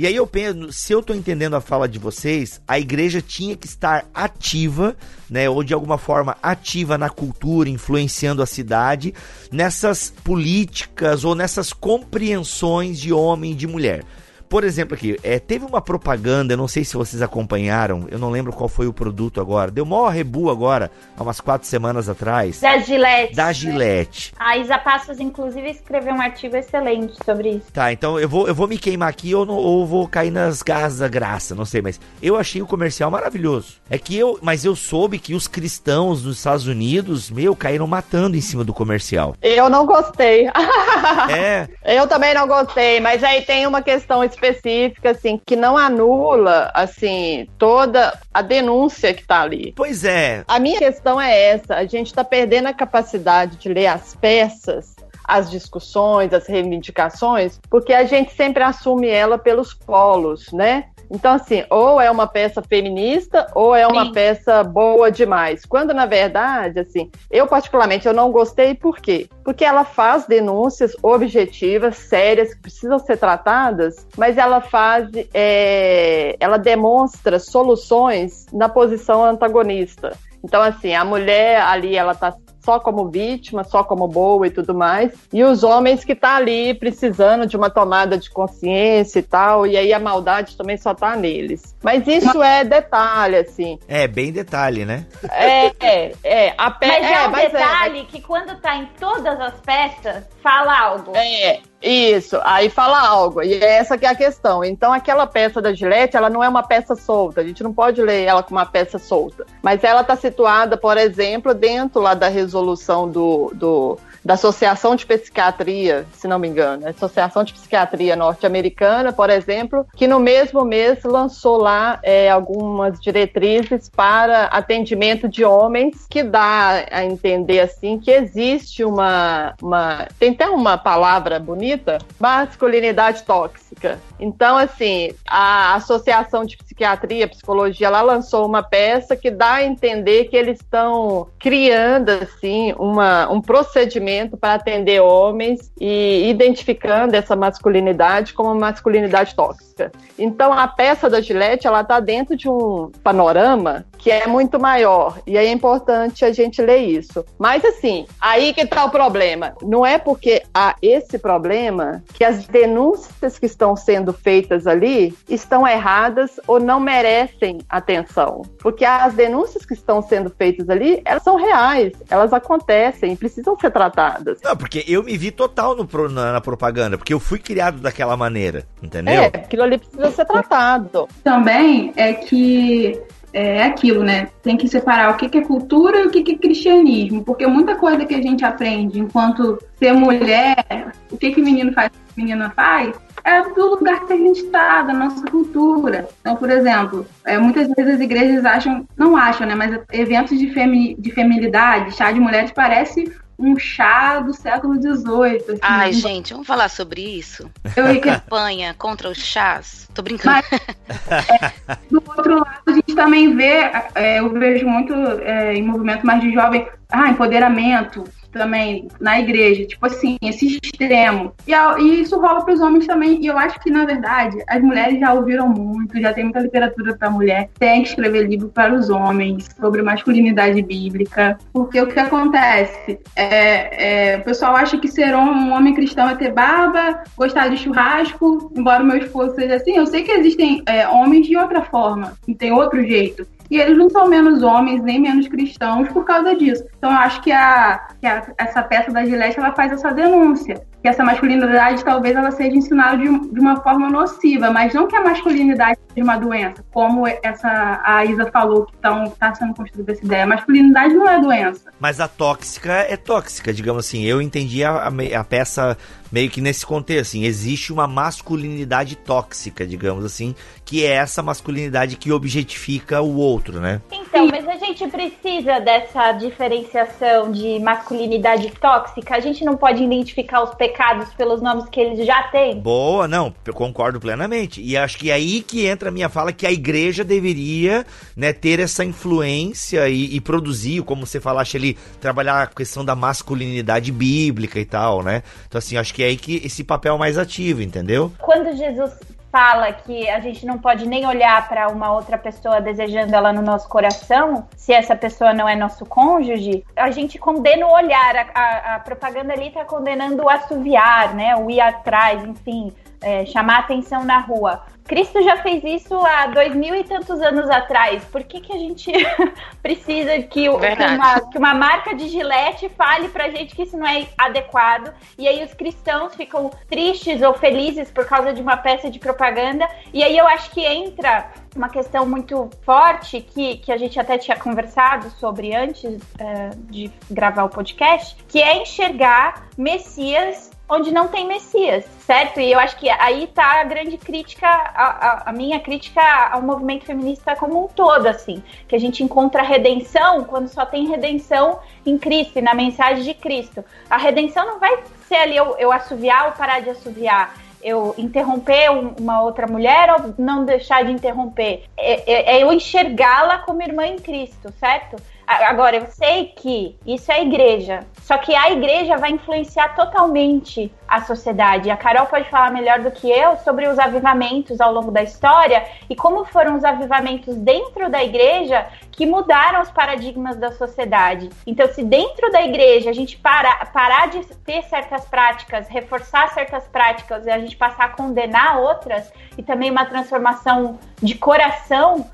E aí eu penso, se eu estou entendendo a fala de vocês, a igreja tinha que estar ativa, né, ou de alguma forma ativa na cultura, influenciando a cidade, nessas políticas ou nessas compreensões de homem e de mulher. Por exemplo, aqui, é, teve uma propaganda, eu não sei se vocês acompanharam, eu não lembro qual foi o produto agora. Deu maior rebu agora, há umas quatro semanas atrás. Da Gillette. Da Gillette. A Isa Passos, inclusive, escreveu um artigo excelente sobre isso. Tá, então eu vou, eu vou me queimar aqui ou, não, ou vou cair nas garras da graça, não sei, mas eu achei o comercial maravilhoso. É que eu, mas eu soube que os cristãos dos Estados Unidos, meu, caíram matando em cima do comercial. Eu não gostei. é. Eu também não gostei, mas aí tem uma questão específica assim, que não anula, assim, toda a denúncia que está ali. Pois é. A minha questão é essa: a gente está perdendo a capacidade de ler as peças as discussões, as reivindicações, porque a gente sempre assume ela pelos polos, né? Então, assim, ou é uma peça feminista ou é uma Sim. peça boa demais. Quando, na verdade, assim, eu particularmente eu não gostei, por quê? Porque ela faz denúncias objetivas, sérias, que precisam ser tratadas, mas ela faz, é, ela demonstra soluções na posição antagonista. Então, assim, a mulher ali, ela tá só como vítima, só como boa e tudo mais, e os homens que tá ali precisando de uma tomada de consciência e tal, e aí a maldade também só tá neles. Mas isso é detalhe, assim. É, bem detalhe, né? É, é, é. A pe... Mas é, é um mas é, detalhe é, que quando tá em todas as peças, fala algo. É, isso, aí fala algo, e é essa que é a questão. Então, aquela peça da Gillette, ela não é uma peça solta, a gente não pode ler ela como uma peça solta. Mas ela está situada, por exemplo, dentro lá da resolução do, do da Associação de Psiquiatria, se não me engano, a Associação de Psiquiatria Norte-Americana, por exemplo, que no mesmo mês lançou lá é, algumas diretrizes para atendimento de homens, que dá a entender assim que existe uma, uma tem até uma palavra bonita, masculinidade tóxica. Então, assim, a Associação de Psiquiatria, Psicologia, ela lançou uma peça que dá a entender que eles estão criando assim uma, um procedimento para atender homens e identificando essa masculinidade como masculinidade tóxica. Então a peça da Gillette ela está dentro de um panorama que é muito maior e aí é importante a gente ler isso. Mas assim, aí que está o problema. Não é porque há esse problema que as denúncias que estão sendo feitas ali estão erradas ou não merecem atenção. Porque as denúncias que estão sendo feitas ali, elas são reais, elas acontecem, precisam ser tratadas. Não, porque eu me vi total no, na, na propaganda, porque eu fui criado daquela maneira, entendeu? É, aquilo ali precisa ser tratado. Também é que é aquilo, né? Tem que separar o que é cultura e o que é cristianismo, porque muita coisa que a gente aprende enquanto ser mulher, o que que menino faz, que menina faz, é do lugar que a gente está, da nossa cultura. Então, por exemplo, é, muitas vezes as igrejas acham, não acham, né? Mas eventos de, femi, de feminilidade, chá de mulheres, parece um chá do século XVIII. Assim. Ai, gente, vamos falar sobre isso? Eu A campanha contra os chás. Tô brincando. Mas, é, do outro lado, a gente também vê, é, eu vejo muito é, em movimento mais de jovem, ah, empoderamento, também na igreja, tipo assim, esse extremo. E, e isso rola para os homens também. E eu acho que, na verdade, as mulheres já ouviram muito, já tem muita literatura para mulher. Tem que escrever livro para os homens sobre masculinidade bíblica. Porque o que acontece? É, é, o pessoal acha que ser um homem cristão é ter barba, gostar de churrasco, embora o meu esposo seja assim. Eu sei que existem é, homens de outra forma, tem outro jeito. E eles não são menos homens nem menos cristãos por causa disso. Então eu acho que, a, que a, essa peça da Gillette ela faz essa denúncia que essa masculinidade talvez ela seja ensinada de, de, uma forma nociva, mas não que a masculinidade seja uma doença, como essa a Isa falou que está sendo construída essa ideia. A masculinidade não é doença. Mas a tóxica é tóxica, digamos assim. Eu entendi a, a peça meio que nesse contexto, assim, existe uma masculinidade tóxica, digamos assim, que é essa masculinidade que objetifica o outro, né? Então, mas a gente precisa dessa diferenciação de masculinidade tóxica. A gente não pode identificar os pecados pelos nomes que eles já têm. Boa, não, eu concordo plenamente. E acho que é aí que entra a minha fala que a igreja deveria, né, ter essa influência e, e produzir, como você falaste ali, trabalhar a questão da masculinidade bíblica e tal, né? Então assim, acho que que é aí que esse papel mais ativo, entendeu? Quando Jesus fala que a gente não pode nem olhar para uma outra pessoa desejando ela no nosso coração, se essa pessoa não é nosso cônjuge, a gente condena o olhar. A, a, a propaganda ali está condenando o assoviar, né? O ir atrás, enfim, é, chamar atenção na rua. Cristo já fez isso há dois mil e tantos anos atrás. Por que, que a gente precisa que, que, uma, que, uma, marca de gilete fale pra gente que isso não é adequado? E aí os cristãos ficam tristes ou felizes por causa de uma peça de propaganda. E aí eu acho que entra uma questão muito forte que, que a gente até tinha conversado sobre antes uh, de gravar o podcast, que é enxergar Messias onde não tem Messias, certo? E eu acho que aí tá a grande crítica, a, a, a, minha crítica ao movimento feminista como um todo, assim, que a gente encontra redenção quando só tem redenção em Cristo na mensagem de Cristo. A redenção não vai ser ali eu, eu assoviar ou parar de assoviar eu interromper uma outra mulher ou não deixar de interromper. É, é, é eu enxergá-la como irmã em Cristo, certo? Agora, eu sei que isso é igreja, só que a igreja vai influenciar totalmente a sociedade. A Carol pode falar melhor do que eu sobre os avivamentos ao longo da história e como foram os avivamentos dentro da igreja que mudaram os paradigmas da sociedade. Então, se dentro da igreja a gente parar, parar de ter certas práticas, reforçar certas práticas e a gente passar a condenar outras, e também uma transformação de coração, uh,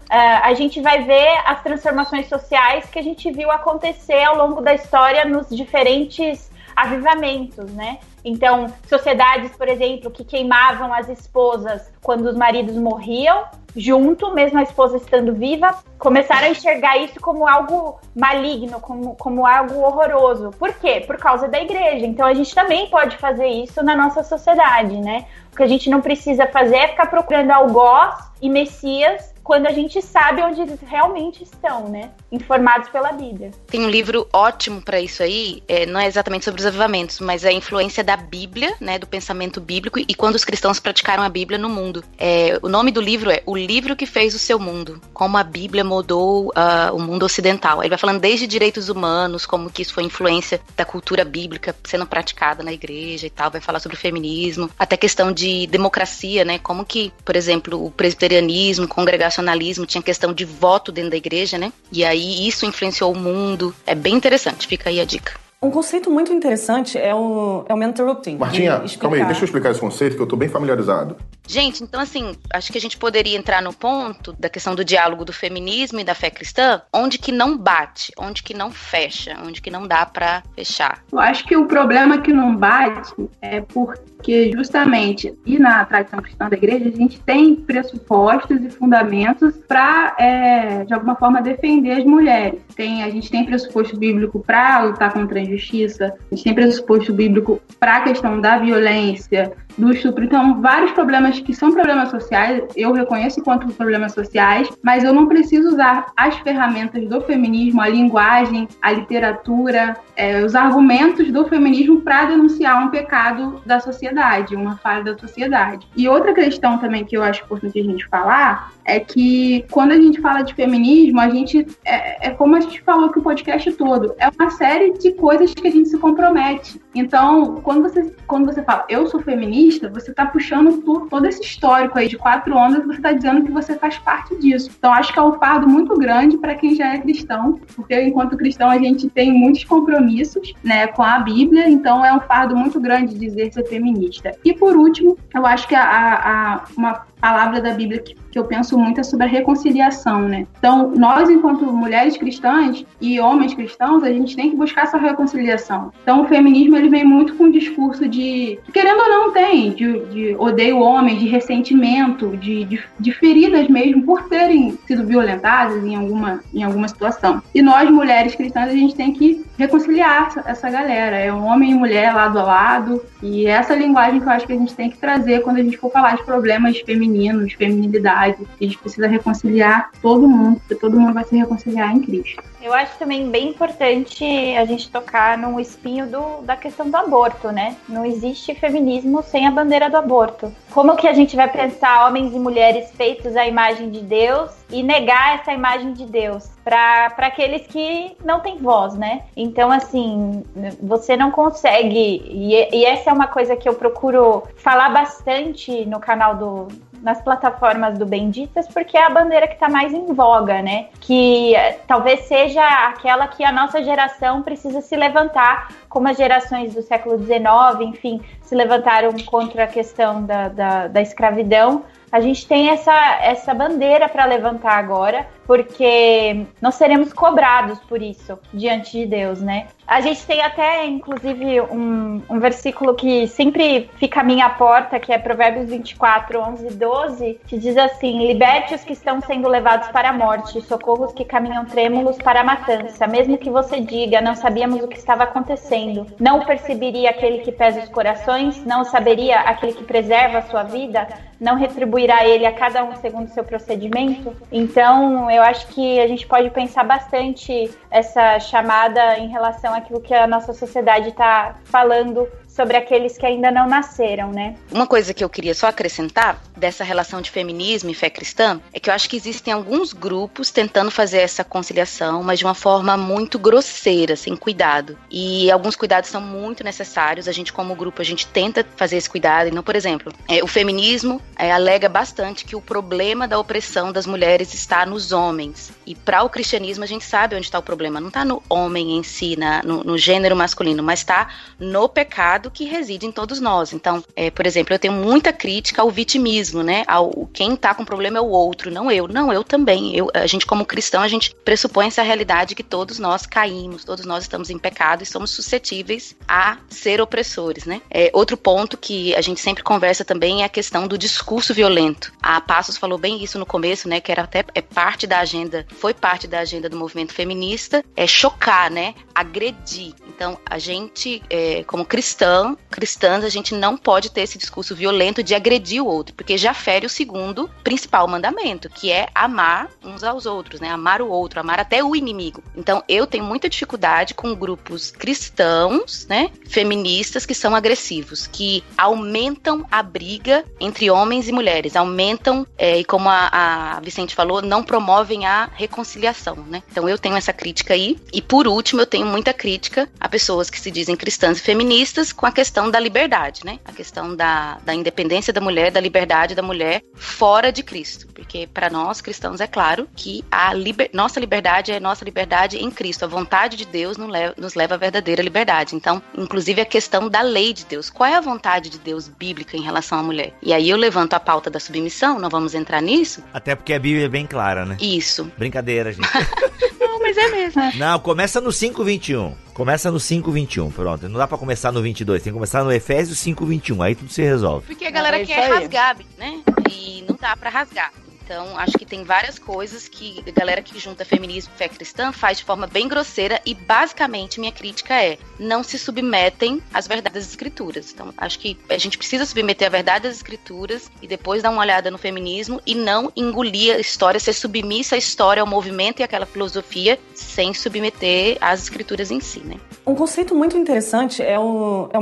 a gente vai ver as transformações sociais que a gente viu acontecer ao longo da história nos diferentes avivamentos, né? Então, sociedades, por exemplo, que queimavam as esposas quando os maridos morriam, junto, mesmo a esposa estando viva, começaram a enxergar isso como algo maligno, como, como algo horroroso. Por quê? Por causa da igreja. Então, a gente também pode fazer isso na nossa sociedade, né? O que a gente não precisa fazer é ficar procurando algoz e messias quando a gente sabe onde eles realmente estão, né? Informados pela Bíblia. Tem um livro ótimo para isso aí, é, não é exatamente sobre os avivamentos, mas é a influência da Bíblia, né, do pensamento bíblico e quando os cristãos praticaram a Bíblia no mundo. É, o nome do livro é O Livro que Fez o Seu Mundo, como a Bíblia mudou uh, o mundo ocidental. Ele vai falando desde direitos humanos, como que isso foi influência da cultura bíblica sendo praticada na igreja e tal, vai falar sobre feminismo, até questão de democracia, né, como que, por exemplo, o presbiterianismo, congregação nacionalismo, tinha questão de voto dentro da igreja, né? E aí isso influenciou o mundo. É bem interessante, fica aí a dica. Um conceito muito interessante é o, é o mentorrupting. Martinha, calma aí, deixa eu explicar esse conceito que eu tô bem familiarizado. Gente, então assim, acho que a gente poderia entrar no ponto da questão do diálogo do feminismo e da fé cristã, onde que não bate, onde que não fecha, onde que não dá para fechar. Eu acho que o problema que não bate é porque justamente e na tradição cristã da igreja a gente tem pressupostos e fundamentos para é, de alguma forma defender as mulheres. Tem a gente tem pressuposto bíblico para lutar contra a injustiça, a gente tem pressuposto bíblico para a questão da violência, do estupro. Então, vários problemas que são problemas sociais, eu reconheço enquanto problemas sociais, mas eu não preciso usar as ferramentas do feminismo, a linguagem, a literatura, é, os argumentos do feminismo para denunciar um pecado da sociedade, uma falha da sociedade. E outra questão também que eu acho importante a gente falar é que quando a gente fala de feminismo, a gente é, é como a gente falou que o podcast todo é uma série de coisas que a gente se compromete. Então, quando você quando você fala eu sou feminista, você está puxando todo esse histórico aí de quatro ondas, você está dizendo que você faz parte disso. Então, acho que é um fardo muito grande para quem já é cristão, porque enquanto cristão a gente tem muitos compromissos, né, com a Bíblia. Então, é um fardo muito grande dizer ser feminista. E por último, eu acho que a, a uma palavra da Bíblia que, que eu penso muito é sobre a reconciliação, né? Então, nós, enquanto mulheres cristãs e homens cristãos, a gente tem que buscar essa reconciliação. Então, o feminismo, ele vem muito com um discurso de, querendo ou não tem, de, de odeio homem, de ressentimento, de, de, de, feridas mesmo por terem sido violentadas em alguma, em alguma situação. E nós, mulheres cristãs, a gente tem que reconciliar essa galera. É um homem e mulher lado a lado. E essa linguagem que eu acho que a gente tem que trazer quando a gente for falar de problemas femininos femininos, feminilidade. A gente precisa reconciliar todo mundo, porque todo mundo vai se reconciliar em Cristo. Eu acho também bem importante a gente tocar no espinho do, da questão do aborto, né? Não existe feminismo sem a bandeira do aborto. Como que a gente vai pensar homens e mulheres feitos à imagem de Deus e negar essa imagem de Deus para aqueles que não têm voz, né? Então, assim, você não consegue, e, e essa é uma coisa que eu procuro falar bastante no canal do, nas plataformas do Benditas, porque é a bandeira que está mais em voga, né? Que eh, talvez seja aquela que a nossa geração precisa se levantar, como as gerações do século XIX, enfim, se levantaram contra a questão da, da, da escravidão a gente tem essa, essa bandeira para levantar agora, porque nós seremos cobrados por isso diante de Deus, né? A gente tem até, inclusive, um, um versículo que sempre fica à minha porta, que é Provérbios 24, 11 e 12, que diz assim: Liberte os que estão sendo levados para a morte, socorros que caminham trêmulos para a matança. Mesmo que você diga, não sabíamos o que estava acontecendo, não perceberia aquele que pesa os corações, não saberia aquele que preserva a sua vida, não retribuirá ele a cada um segundo seu procedimento. Então, eu acho que a gente pode pensar bastante essa chamada em relação àquilo que a nossa sociedade está falando sobre aqueles que ainda não nasceram, né? Uma coisa que eu queria só acrescentar dessa relação de feminismo e fé cristã é que eu acho que existem alguns grupos tentando fazer essa conciliação, mas de uma forma muito grosseira, sem cuidado. E alguns cuidados são muito necessários. A gente, como grupo, a gente tenta fazer esse cuidado. Então, por exemplo, é, o feminismo é, alega bastante que o problema da opressão das mulheres está nos homens. E para o cristianismo, a gente sabe onde está o problema. Não está no homem em si, na, no, no gênero masculino, mas está no pecado que reside em todos nós. Então, é, por exemplo, eu tenho muita crítica ao vitimismo, né? Ao quem está com problema é o outro, não eu. Não, eu também. Eu, a gente, como cristão, a gente pressupõe essa realidade que todos nós caímos, todos nós estamos em pecado e somos suscetíveis a ser opressores, né? É, outro ponto que a gente sempre conversa também é a questão do discurso violento. A Passos falou bem isso no começo, né? Que era até é parte da agenda, foi parte da agenda do movimento feminista, é chocar, né? Agredir. Então, a gente, é, como cristã, cristãs, a gente não pode ter esse discurso violento de agredir o outro, porque já fere o segundo principal mandamento, que é amar uns aos outros, né? Amar o outro, amar até o inimigo. Então, eu tenho muita dificuldade com grupos cristãos, né, feministas que são agressivos, que aumentam a briga entre homens e mulheres, aumentam é, e como a, a Vicente falou, não promovem a reconciliação, né? Então, eu tenho essa crítica aí. E por último, eu tenho muita crítica a pessoas que se dizem cristãs e feministas com a questão da liberdade, né? A questão da, da independência da mulher, da liberdade da mulher fora de Cristo. Porque para nós cristãos é claro que a liber, nossa liberdade é nossa liberdade em Cristo. A vontade de Deus nos leva, nos leva à verdadeira liberdade. Então, inclusive a questão da lei de Deus. Qual é a vontade de Deus bíblica em relação à mulher? E aí eu levanto a pauta da submissão, não vamos entrar nisso? Até porque a Bíblia é bem clara, né? Isso. Brincadeira, gente. não, mas é mesmo. Não, começa no 521. Começa no 5:21, pronto. Não dá para começar no 22, tem que começar no Efésios 5:21, aí tudo se resolve. Porque a galera é quer rasgar, né? E não dá para rasgar. Então, acho que tem várias coisas que a galera que junta feminismo e fé cristã faz de forma bem grosseira e basicamente minha crítica é: não se submetem às verdades das escrituras. Então, acho que a gente precisa submeter a verdade das escrituras e depois dar uma olhada no feminismo e não engolir a história, ser submissa à história, ao movimento e àquela filosofia sem submeter às escrituras em si, né? Um conceito muito interessante é o, é o.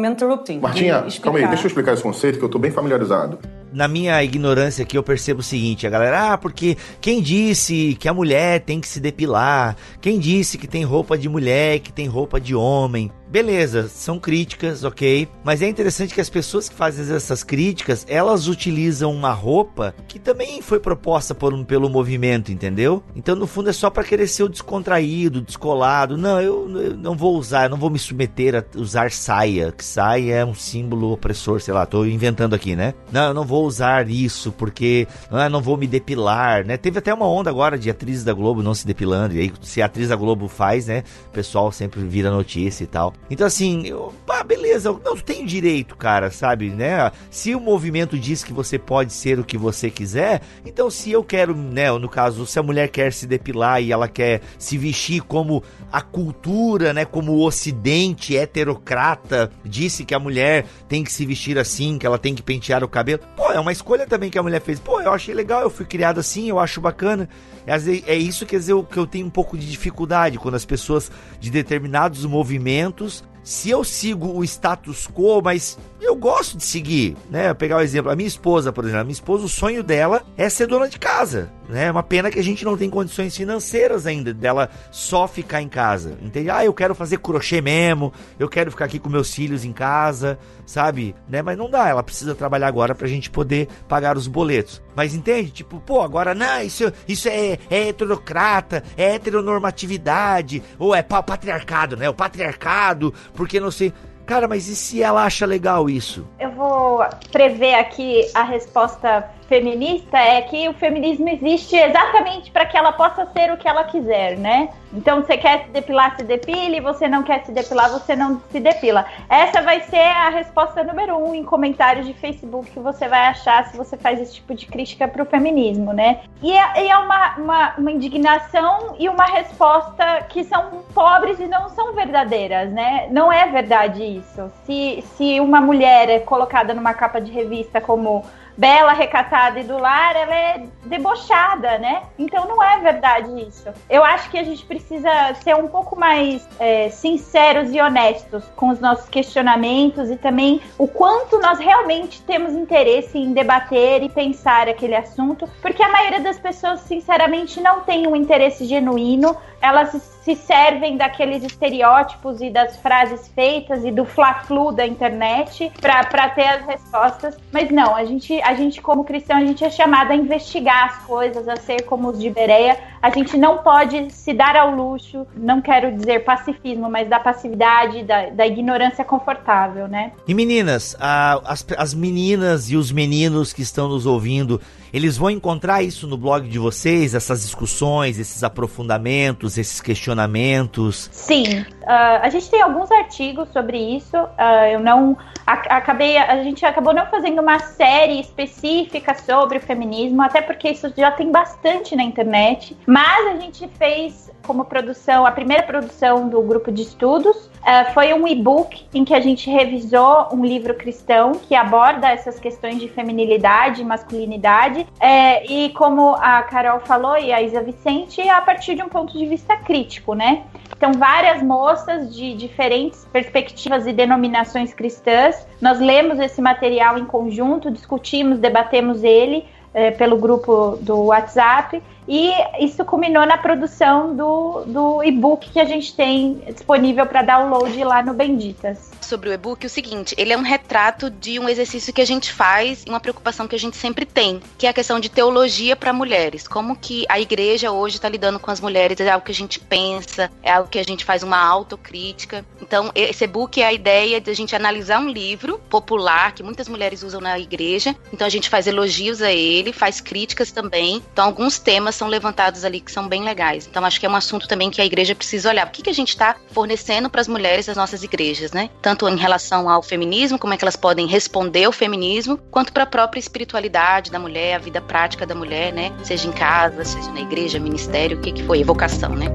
Martinha, calma aí, deixa eu explicar esse conceito que eu tô bem familiarizado na minha ignorância aqui, eu percebo o seguinte: a galera, ah, porque quem disse que a mulher tem que se depilar? Quem disse que tem roupa de mulher, que tem roupa de homem? Beleza, são críticas, ok. Mas é interessante que as pessoas que fazem essas críticas, elas utilizam uma roupa que também foi proposta por um, pelo movimento, entendeu? Então, no fundo, é só para querer ser o descontraído, descolado. Não, eu, eu, não vou usar, eu não vou me submeter a usar saia, que saia é um símbolo opressor, sei lá, tô inventando aqui, né? Não, eu não vou usar isso porque ah, não vou me depilar, né? Teve até uma onda agora de atrizes da Globo não se depilando, e aí se a atriz da Globo faz, né? O pessoal sempre vira notícia e tal. Então, assim, eu, ah, beleza, não tem direito, cara, sabe, né? Se o movimento diz que você pode ser o que você quiser, então se eu quero, né, no caso, se a mulher quer se depilar e ela quer se vestir como a cultura, né, como o ocidente heterocrata disse que a mulher tem que se vestir assim, que ela tem que pentear o cabelo, pô, é uma escolha também que a mulher fez. Pô, eu achei legal, eu fui criado assim, eu acho bacana. É isso quer dizer que eu tenho um pouco de dificuldade quando as pessoas de determinados movimentos se eu sigo o status quo, mas eu gosto de seguir, né? Pegar o um exemplo, a minha esposa, por exemplo, a minha esposa, o sonho dela é ser dona de casa? É uma pena que a gente não tem condições financeiras ainda dela só ficar em casa, entende? Ah, eu quero fazer crochê mesmo, eu quero ficar aqui com meus filhos em casa, sabe? Né? Mas não dá, ela precisa trabalhar agora pra gente poder pagar os boletos. Mas entende? Tipo, pô, agora não, isso, isso é, é heterocrata, é heteronormatividade, ou é patriarcado, né? O patriarcado, porque não sei. Cara, mas e se ela acha legal isso? Eu vou prever aqui a resposta feminista é que o feminismo existe exatamente para que ela possa ser o que ela quiser, né? Então, você quer se depilar, se depile, você não quer se depilar, você não se depila. Essa vai ser a resposta número um em comentários de Facebook que você vai achar se você faz esse tipo de crítica para o feminismo, né? E é, e é uma, uma, uma, indignação e uma resposta que são pobres e não são verdadeiras, né? Não é verdade isso. Se, se uma mulher é colocada numa capa de revista como bela, recatada e do lar, ela é debochada, né? Então não é verdade isso. Eu acho que a gente precisa ser um pouco mais é, sinceros e honestos com os nossos questionamentos e também o quanto nós realmente temos interesse em debater e pensar aquele assunto, porque a maioria das pessoas, sinceramente, não tem um interesse genuíno, elas se servem daqueles estereótipos e das frases feitas e do fla-flu da internet para ter as respostas. Mas não, a gente, a gente, como cristão, a gente é chamado a investigar as coisas, a ser como os de Bereia. A gente não pode se dar ao luxo, não quero dizer pacifismo, mas da passividade, da, da ignorância confortável, né? E meninas, a, as, as meninas e os meninos que estão nos ouvindo, eles vão encontrar isso no blog de vocês, essas discussões, esses aprofundamentos, esses questionamentos? Sim, uh, a gente tem alguns artigos sobre isso. Uh, eu não acabei, a gente acabou não fazendo uma série específica sobre o feminismo, até porque isso já tem bastante na internet. Mas a gente fez como produção, a primeira produção do grupo de estudos uh, foi um e-book em que a gente revisou um livro cristão que aborda essas questões de feminilidade e masculinidade. É, e como a Carol falou e a Isa Vicente, a partir de um ponto de vista crítico, né? Então, várias moças de diferentes perspectivas e denominações cristãs, nós lemos esse material em conjunto, discutimos, debatemos ele é, pelo grupo do WhatsApp e isso culminou na produção do, do e-book que a gente tem disponível para download lá no Benditas. Sobre o e-book, é o seguinte: ele é um retrato de um exercício que a gente faz uma preocupação que a gente sempre tem, que é a questão de teologia para mulheres. Como que a igreja hoje está lidando com as mulheres, é algo que a gente pensa, é algo que a gente faz uma autocrítica. Então, esse e-book é a ideia de a gente analisar um livro popular que muitas mulheres usam na igreja. Então, a gente faz elogios a ele, faz críticas também. Então, alguns temas temas são levantados ali que são bem legais. Então acho que é um assunto também que a igreja precisa olhar. O que, que a gente está fornecendo para as mulheres das nossas igrejas, né? Tanto em relação ao feminismo, como é que elas podem responder ao feminismo, quanto para a própria espiritualidade da mulher, a vida prática da mulher, né? Seja em casa, seja na igreja, ministério, o que, que foi, evocação, né?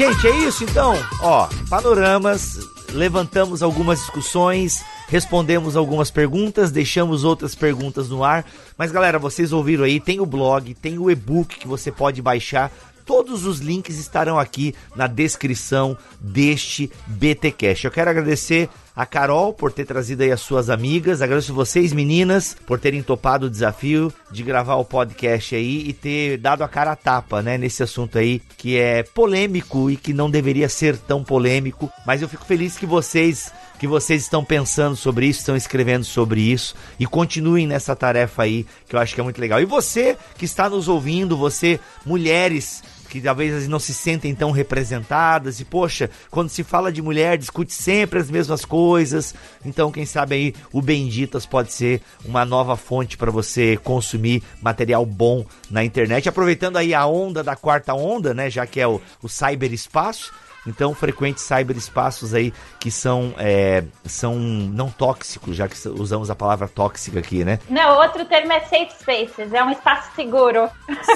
Gente, é isso então. Ó, panoramas, levantamos algumas discussões, respondemos algumas perguntas, deixamos outras perguntas no ar. Mas galera, vocês ouviram aí, tem o blog, tem o e-book que você pode baixar. Todos os links estarão aqui na descrição deste BTcast. Eu quero agradecer a Carol por ter trazido aí as suas amigas. Agradeço vocês, meninas, por terem topado o desafio de gravar o podcast aí e ter dado a cara a tapa, né, nesse assunto aí que é polêmico e que não deveria ser tão polêmico. Mas eu fico feliz que vocês que vocês estão pensando sobre isso, estão escrevendo sobre isso e continuem nessa tarefa aí, que eu acho que é muito legal. E você que está nos ouvindo, você, mulheres que talvez não se sentem tão representadas e poxa, quando se fala de mulher discute sempre as mesmas coisas. Então, quem sabe aí o Benditas pode ser uma nova fonte para você consumir material bom na internet, aproveitando aí a onda da quarta onda, né, já que é o, o cyberespaço então, frequente cyberespaços aí que são, é, são não tóxicos, já que usamos a palavra tóxica aqui, né? Não, outro termo é safe spaces, é um espaço seguro.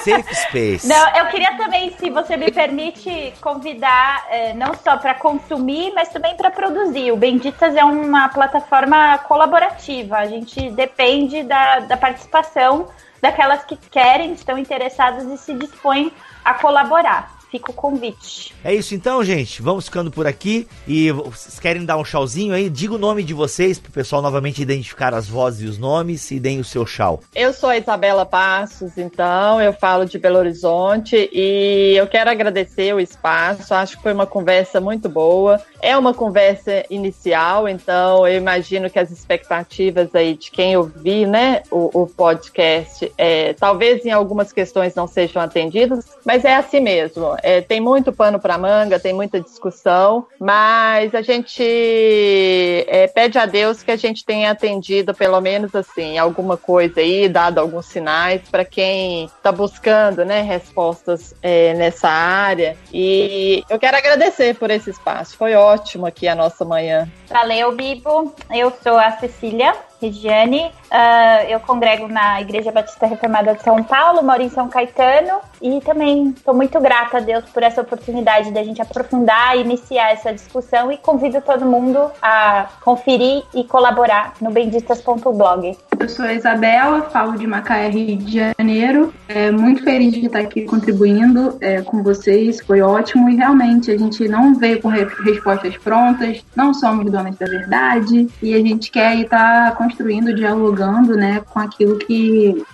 Safe space. não, eu queria também, se você me permite, convidar é, não só para consumir, mas também para produzir. O Benditas é uma plataforma colaborativa, a gente depende da, da participação daquelas que querem, estão interessadas e se dispõem a colaborar fica o convite. É isso então, gente. Vamos ficando por aqui. E vocês querem dar um tchauzinho aí? Diga o nome de vocês para o pessoal novamente identificar as vozes e os nomes e deem o seu tchau. Eu sou a Isabela Passos, então, eu falo de Belo Horizonte e eu quero agradecer o espaço. Acho que foi uma conversa muito boa. É uma conversa inicial, então eu imagino que as expectativas aí de quem ouvir, né, o, o podcast, é, talvez em algumas questões não sejam atendidas, mas é assim mesmo. É, tem muito pano para manga, tem muita discussão, mas a gente é, pede a Deus que a gente tenha atendido pelo menos assim alguma coisa aí, dado alguns sinais para quem está buscando, né, respostas é, nessa área. E eu quero agradecer por esse espaço. Foi ótimo aqui a nossa manhã. Valeu, Bibo. Eu sou a Cecília Regiane. Uh, eu congrego na Igreja Batista Reformada de São Paulo, moro em São Caetano e também estou muito grata a Deus por essa oportunidade da gente aprofundar e iniciar essa discussão e convido todo mundo a conferir e colaborar no benditas.blog. Eu sou a Isabela, falo de Macaé, Rio de Janeiro. É muito feliz de estar aqui contribuindo é, com vocês, foi ótimo e realmente a gente não veio com respostas prontas, não somos donos da verdade e a gente quer estar construindo, dialogando né, com aquilo que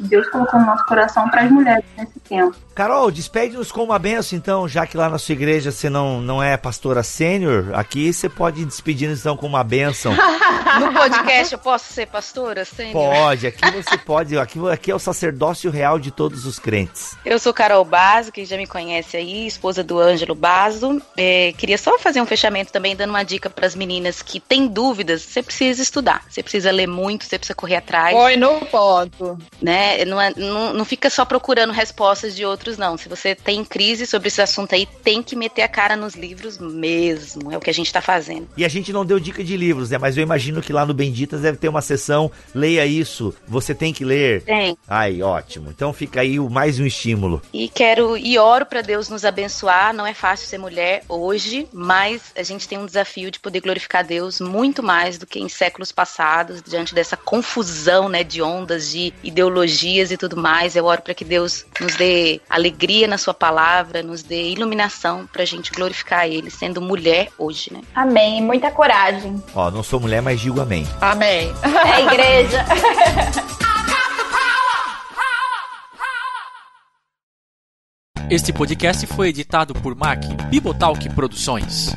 Deus colocou no nosso coração para as mulheres nesse tempo. Carol, despede-nos com uma benção, então, já que lá na sua igreja você não, não é pastora sênior, aqui você pode despedir então com uma benção. no podcast eu posso ser pastora sênior? Pode, aqui você pode, aqui, aqui é o sacerdócio real de todos os crentes. Eu sou Carol Baso, que já me conhece aí, esposa do Ângelo Baso. É, queria só fazer um fechamento também, dando uma dica para as meninas que têm dúvidas, você precisa estudar, você precisa ler muito, você precisa correr atrás. Foi no ponto. Né? Não, é, não, não fica só procurando respostas de outros não. Se você tem crise sobre esse assunto aí, tem que meter a cara nos livros mesmo. É o que a gente tá fazendo. E a gente não deu dica de livros, né? Mas eu imagino que lá no Benditas deve ter uma sessão, leia isso, você tem que ler. Tem. Ai, ótimo. Então fica aí mais um estímulo. E quero e oro para Deus nos abençoar. Não é fácil ser mulher hoje, mas a gente tem um desafio de poder glorificar Deus muito mais do que em séculos passados, diante dessa confusão, né, de ondas, de ideologias e tudo mais. Eu oro para que Deus nos dê alegria na sua palavra, nos dê iluminação pra gente glorificar ele, sendo mulher hoje, né? Amém. Muita coragem. Ó, não sou mulher, mas digo amém. Amém. É igreja. Este podcast foi editado por Mac Bibotalk Produções.